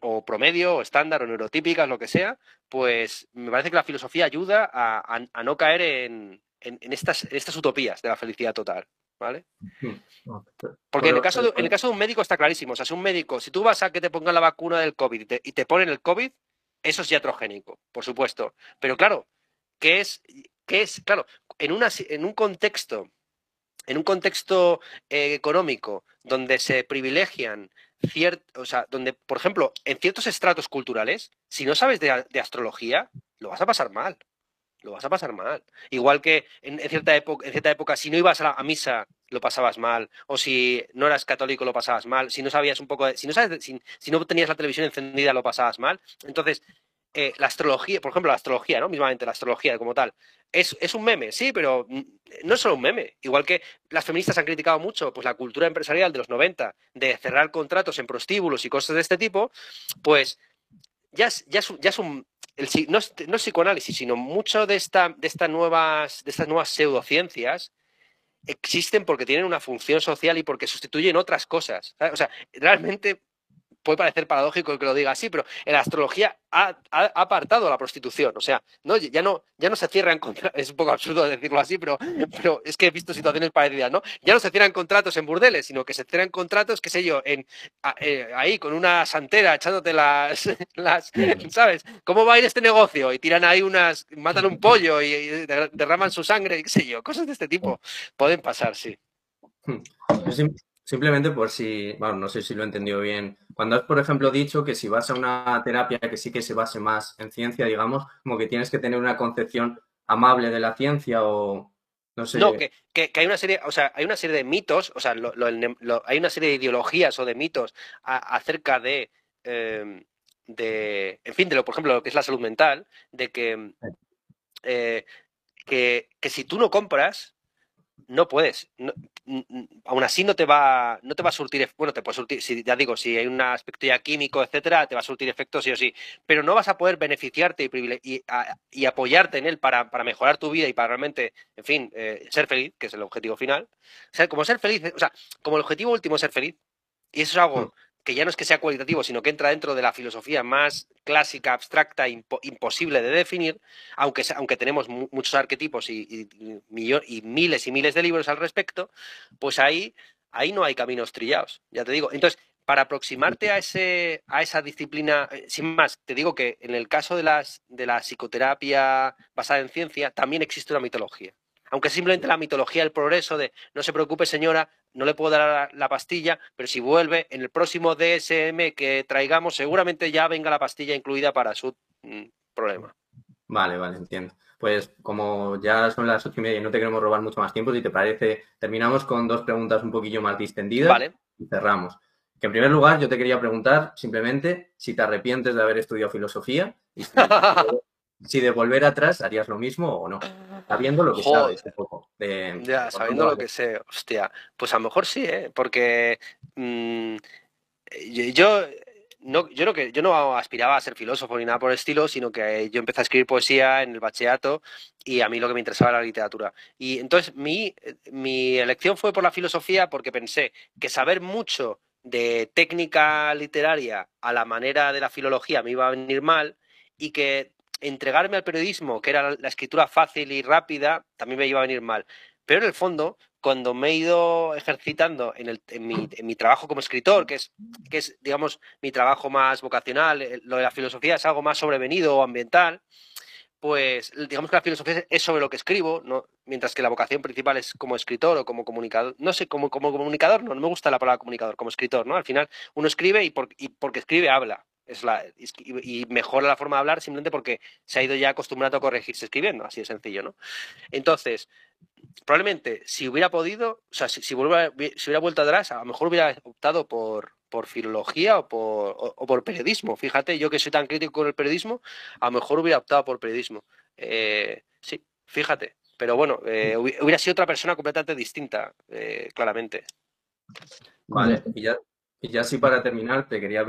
Speaker 3: o promedio, o estándar, o neurotípicas, lo que sea, pues me parece que la filosofía ayuda a, a, no caer en, en, estas, en estas utopías de la felicidad total. ¿Vale? Porque en el, caso de, en el caso de un médico está clarísimo. O sea, si un médico, si tú vas a que te pongan la vacuna del COVID y te, y te ponen el COVID, eso es iatrogénico, por supuesto. Pero claro, ¿qué es, qué es? Claro, en, una, en un contexto, en un contexto eh, económico donde se privilegian cierto, o sea, donde, por ejemplo, en ciertos estratos culturales, si no sabes de, astrología, lo vas a pasar mal. Lo vas a pasar mal. Igual que en, cierta, época, en cierta época, si no ibas a, misa, lo pasabas mal. O si no eras católico, lo pasabas mal. Si no sabías un poco de, si no sabes, si, no tenías la televisión encendida, lo pasabas mal. Entonces, eh, la astrología, por ejemplo, la astrología, ¿no? Mismamente, la astrología como tal. Es, es, un meme, sí, pero no es solo un meme. Igual que las feministas han criticado mucho pues, la cultura empresarial de los 90, de cerrar contratos en prostíbulos y cosas de este tipo, pues ya es, ya ya es un. No, es, psicoanálisis, sino mucho de, esta, de, estas nuevas, de estas nuevas pseudociencias existen porque tienen una función social y porque sustituyen otras cosas. O sea, realmente puede parecer paradójico que lo diga así, pero en la astrología ha, apartado la prostitución. O sea, no, ya, no, ya no se cierran contratos, es un poco absurdo decirlo así, pero, pero es que he visto situaciones parecidas, ¿no? Ya no se cierran contratos en burdeles, sino que se cierran contratos, qué sé yo, en, eh, ahí con una santera echándote las, las, ¿sabes? ¿Cómo va a ir este negocio? Y tiran ahí unas, matan un pollo y, derraman su sangre, qué sé yo, cosas de este tipo pueden pasar, sí.
Speaker 4: Hmm. Simplemente por si, bueno, no sé si lo he entendido bien. Cuando has, por ejemplo, dicho que si vas a una terapia que sí que se base más en ciencia, digamos, como que tienes que tener una concepción amable de la ciencia o no sé.
Speaker 3: No, que, hay una serie, o sea, hay una serie de mitos, o sea, hay una serie de ideologías o de mitos acerca de, em, de, en fin, de lo, por ejemplo, lo que es la salud mental, de que, eh, que, que si tú no compras, no puedes. aún así no te va, no te va a surtir, bueno, te puede surtir, si, ya digo, si hay un aspecto ya químico, etcétera, te va a surtir efectos sí o sí, pero no vas a poder beneficiarte y, apoyarte en él para, mejorar tu vida y para realmente, en fin, eh, ser feliz, que es el objetivo final. O sea, como ser feliz, o sea, como el objetivo último es ser feliz, y eso es algo hmm que ya no es que sea cualitativo, sino que entra dentro de la filosofía más clásica, abstracta, imposible de definir, aunque, aunque tenemos muchos arquetipos y, y, miles y miles de libros al respecto, pues ahí, ahí no hay caminos trillados, ya te digo. Entonces, para aproximarte a, ese, a esa disciplina, eh, sin más, te digo que en el caso de, las, de la psicoterapia basada en ciencia, también existe una mitología aunque simplemente la mitología del progreso de no se preocupe señora, no le puedo dar la, pastilla, pero si vuelve en el próximo DSM que traigamos, seguramente ya venga la pastilla incluida para su mm, problema.
Speaker 4: Vale, vale, entiendo. Pues como ya son las ocho y media y no te queremos robar mucho más tiempo, si te parece, terminamos con dos preguntas un poquillo más distendidas
Speaker 3: vale.
Speaker 4: y cerramos. Que en primer lugar yo te quería preguntar simplemente si te arrepientes de haber estudiado filosofía y si de volver atrás harías lo mismo o no. Sabiendo lo que sabes un poco.
Speaker 3: ya, sabiendo lo que sé. Hostia, pues a lo mejor sí, ¿eh? Porque mm, yo, no, yo, no, yo no aspiraba a ser filósofo ni nada por el estilo, sino que yo empecé a escribir poesía en el bachillerato y a mí lo que me interesaba era la literatura. Y entonces mi, mi elección fue por la filosofía porque pensé que saber mucho de técnica literaria a la manera de la filología me iba a venir mal y que entregarme al periodismo, que era la escritura fácil y rápida, también me iba a venir mal. Pero en el fondo, cuando me he ido ejercitando en, mi, trabajo como escritor, que es, que es, digamos, mi trabajo más vocacional, eh, lo de la filosofía es algo más sobrevenido o ambiental, pues digamos que la filosofía es sobre lo que escribo, ¿no? mientras que la vocación principal es como escritor o como comunicador. No sé, como, como comunicador, no, no me gusta la palabra comunicador, como escritor, ¿no? Al final uno escribe y, y porque escribe habla. Es la, y, mejora la forma de hablar simplemente porque se ha ido ya acostumbrado a corregirse escribiendo, así de sencillo, ¿no? Entonces, probablemente si hubiera podido, o sea, si, si, hubiera vuelto atrás, a lo mejor hubiera optado por, por filología o por, o, por, periodismo. Fíjate, yo que soy tan crítico con el periodismo, a lo mejor hubiera optado por periodismo. Eh, sí, fíjate. Pero bueno, eh, hubiera sido otra persona completamente distinta, eh, claramente.
Speaker 4: Vale, y ya, y ya sí para terminar, te quería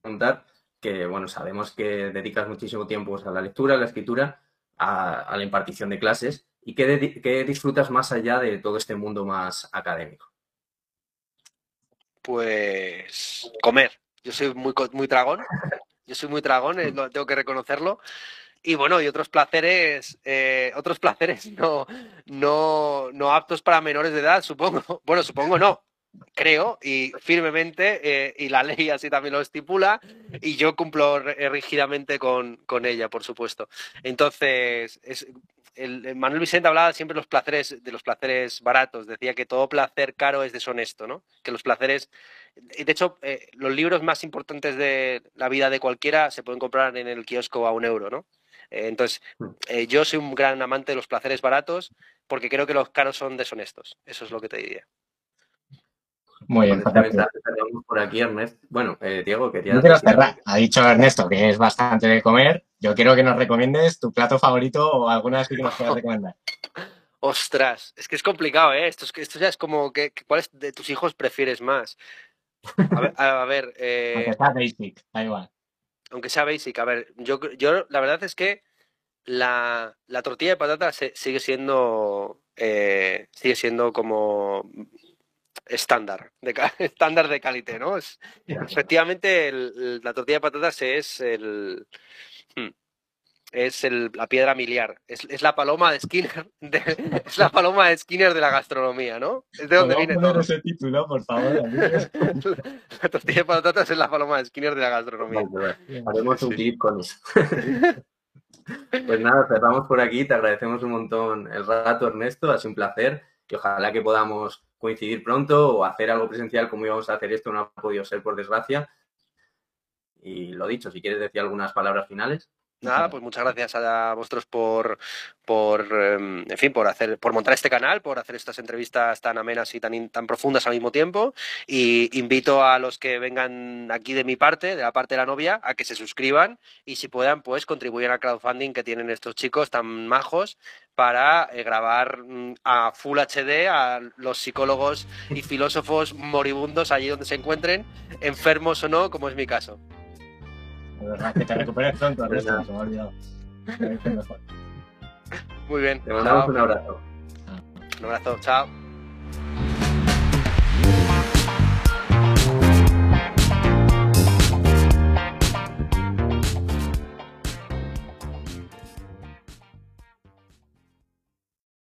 Speaker 4: preguntar que, bueno, sabemos que dedicas muchísimo tiempo a la lectura, a la escritura, a, la impartición de clases. ¿Y qué, qué disfrutas más allá de todo este mundo más académico?
Speaker 3: Pues comer. Yo soy muy, muy dragón. Yo soy muy dragón, eh, tengo que reconocerlo. Y bueno, y otros placeres, eh, otros placeres no, no, no aptos para menores de edad, supongo. Bueno, supongo no, creo y firmemente, eh, y la ley así también lo estipula, y yo cumplo rígidamente con, con ella, por supuesto. Entonces, es, el, Manuel Vicente hablaba siempre de los placeres, de los placeres baratos, decía que todo placer caro es deshonesto, ¿no? Que los placeres, de hecho, eh, los libros más importantes de la vida de cualquiera se pueden comprar en el kiosco a un euro, ¿no? Eh, entonces, mm. eh, yo soy un gran amante de los placeres baratos porque creo que los caros son deshonestos. Eso es lo que te diría.
Speaker 4: Muy bien. por aquí, Ernesto. Bueno, Diego, quería...
Speaker 5: No Ha dicho Ernesto que es bastante de comer yo quiero que nos recomiendes tu plato favorito o alguna que nos quieras recomendar.
Speaker 3: Ostras, es que es complicado, ¿eh? Esto, esto ya es como, que, ¿cuáles de tus hijos prefieres más? A ver,
Speaker 5: eh, Aunque sea basic, da igual.
Speaker 3: Aunque sea basic, a ver, yo, yo la verdad es que la, tortilla de patata sigue siendo eh, sigue siendo como estándar de estándar de calidad, ¿no? efectivamente, la tortilla de patatas es el Hmm. Es la piedra miliar, es, la paloma de Skinner, es la paloma de Skinner de la gastronomía, ¿no? Es de donde viene todo.
Speaker 5: ese título, por favor.
Speaker 3: la tortilla de patatas es la paloma de Skinner de la gastronomía.
Speaker 4: Haremos un clip con eso. pues nada, cerramos por aquí. Te agradecemos un montón el rato, Ernesto. Ha sido un placer y ojalá que podamos coincidir pronto o hacer algo presencial como íbamos a hacer esto. No ha podido ser, por desgracia. Y lo dicho, si quieres decir algunas palabras finales.
Speaker 3: Nada, pues muchas gracias a vosotros por, por em, en fin, por hacer, por montar este canal, por hacer estas entrevistas tan amenas y tan, tan profundas al mismo tiempo. Y invito a los que vengan aquí de mi parte, de la parte de la novia, a que se suscriban y si puedan, pues contribuyan al crowdfunding que tienen estos chicos tan majos para eh, grabar mm, a Full HD a los psicólogos y filósofos moribundos allí donde se encuentren, enfermos o no, como es mi caso.
Speaker 5: De verdad, que te recuperes pronto, Ernesto, se me ha olvidado.
Speaker 3: Muy bien.
Speaker 4: Te mandamos un abrazo.
Speaker 3: Un abrazo, chao.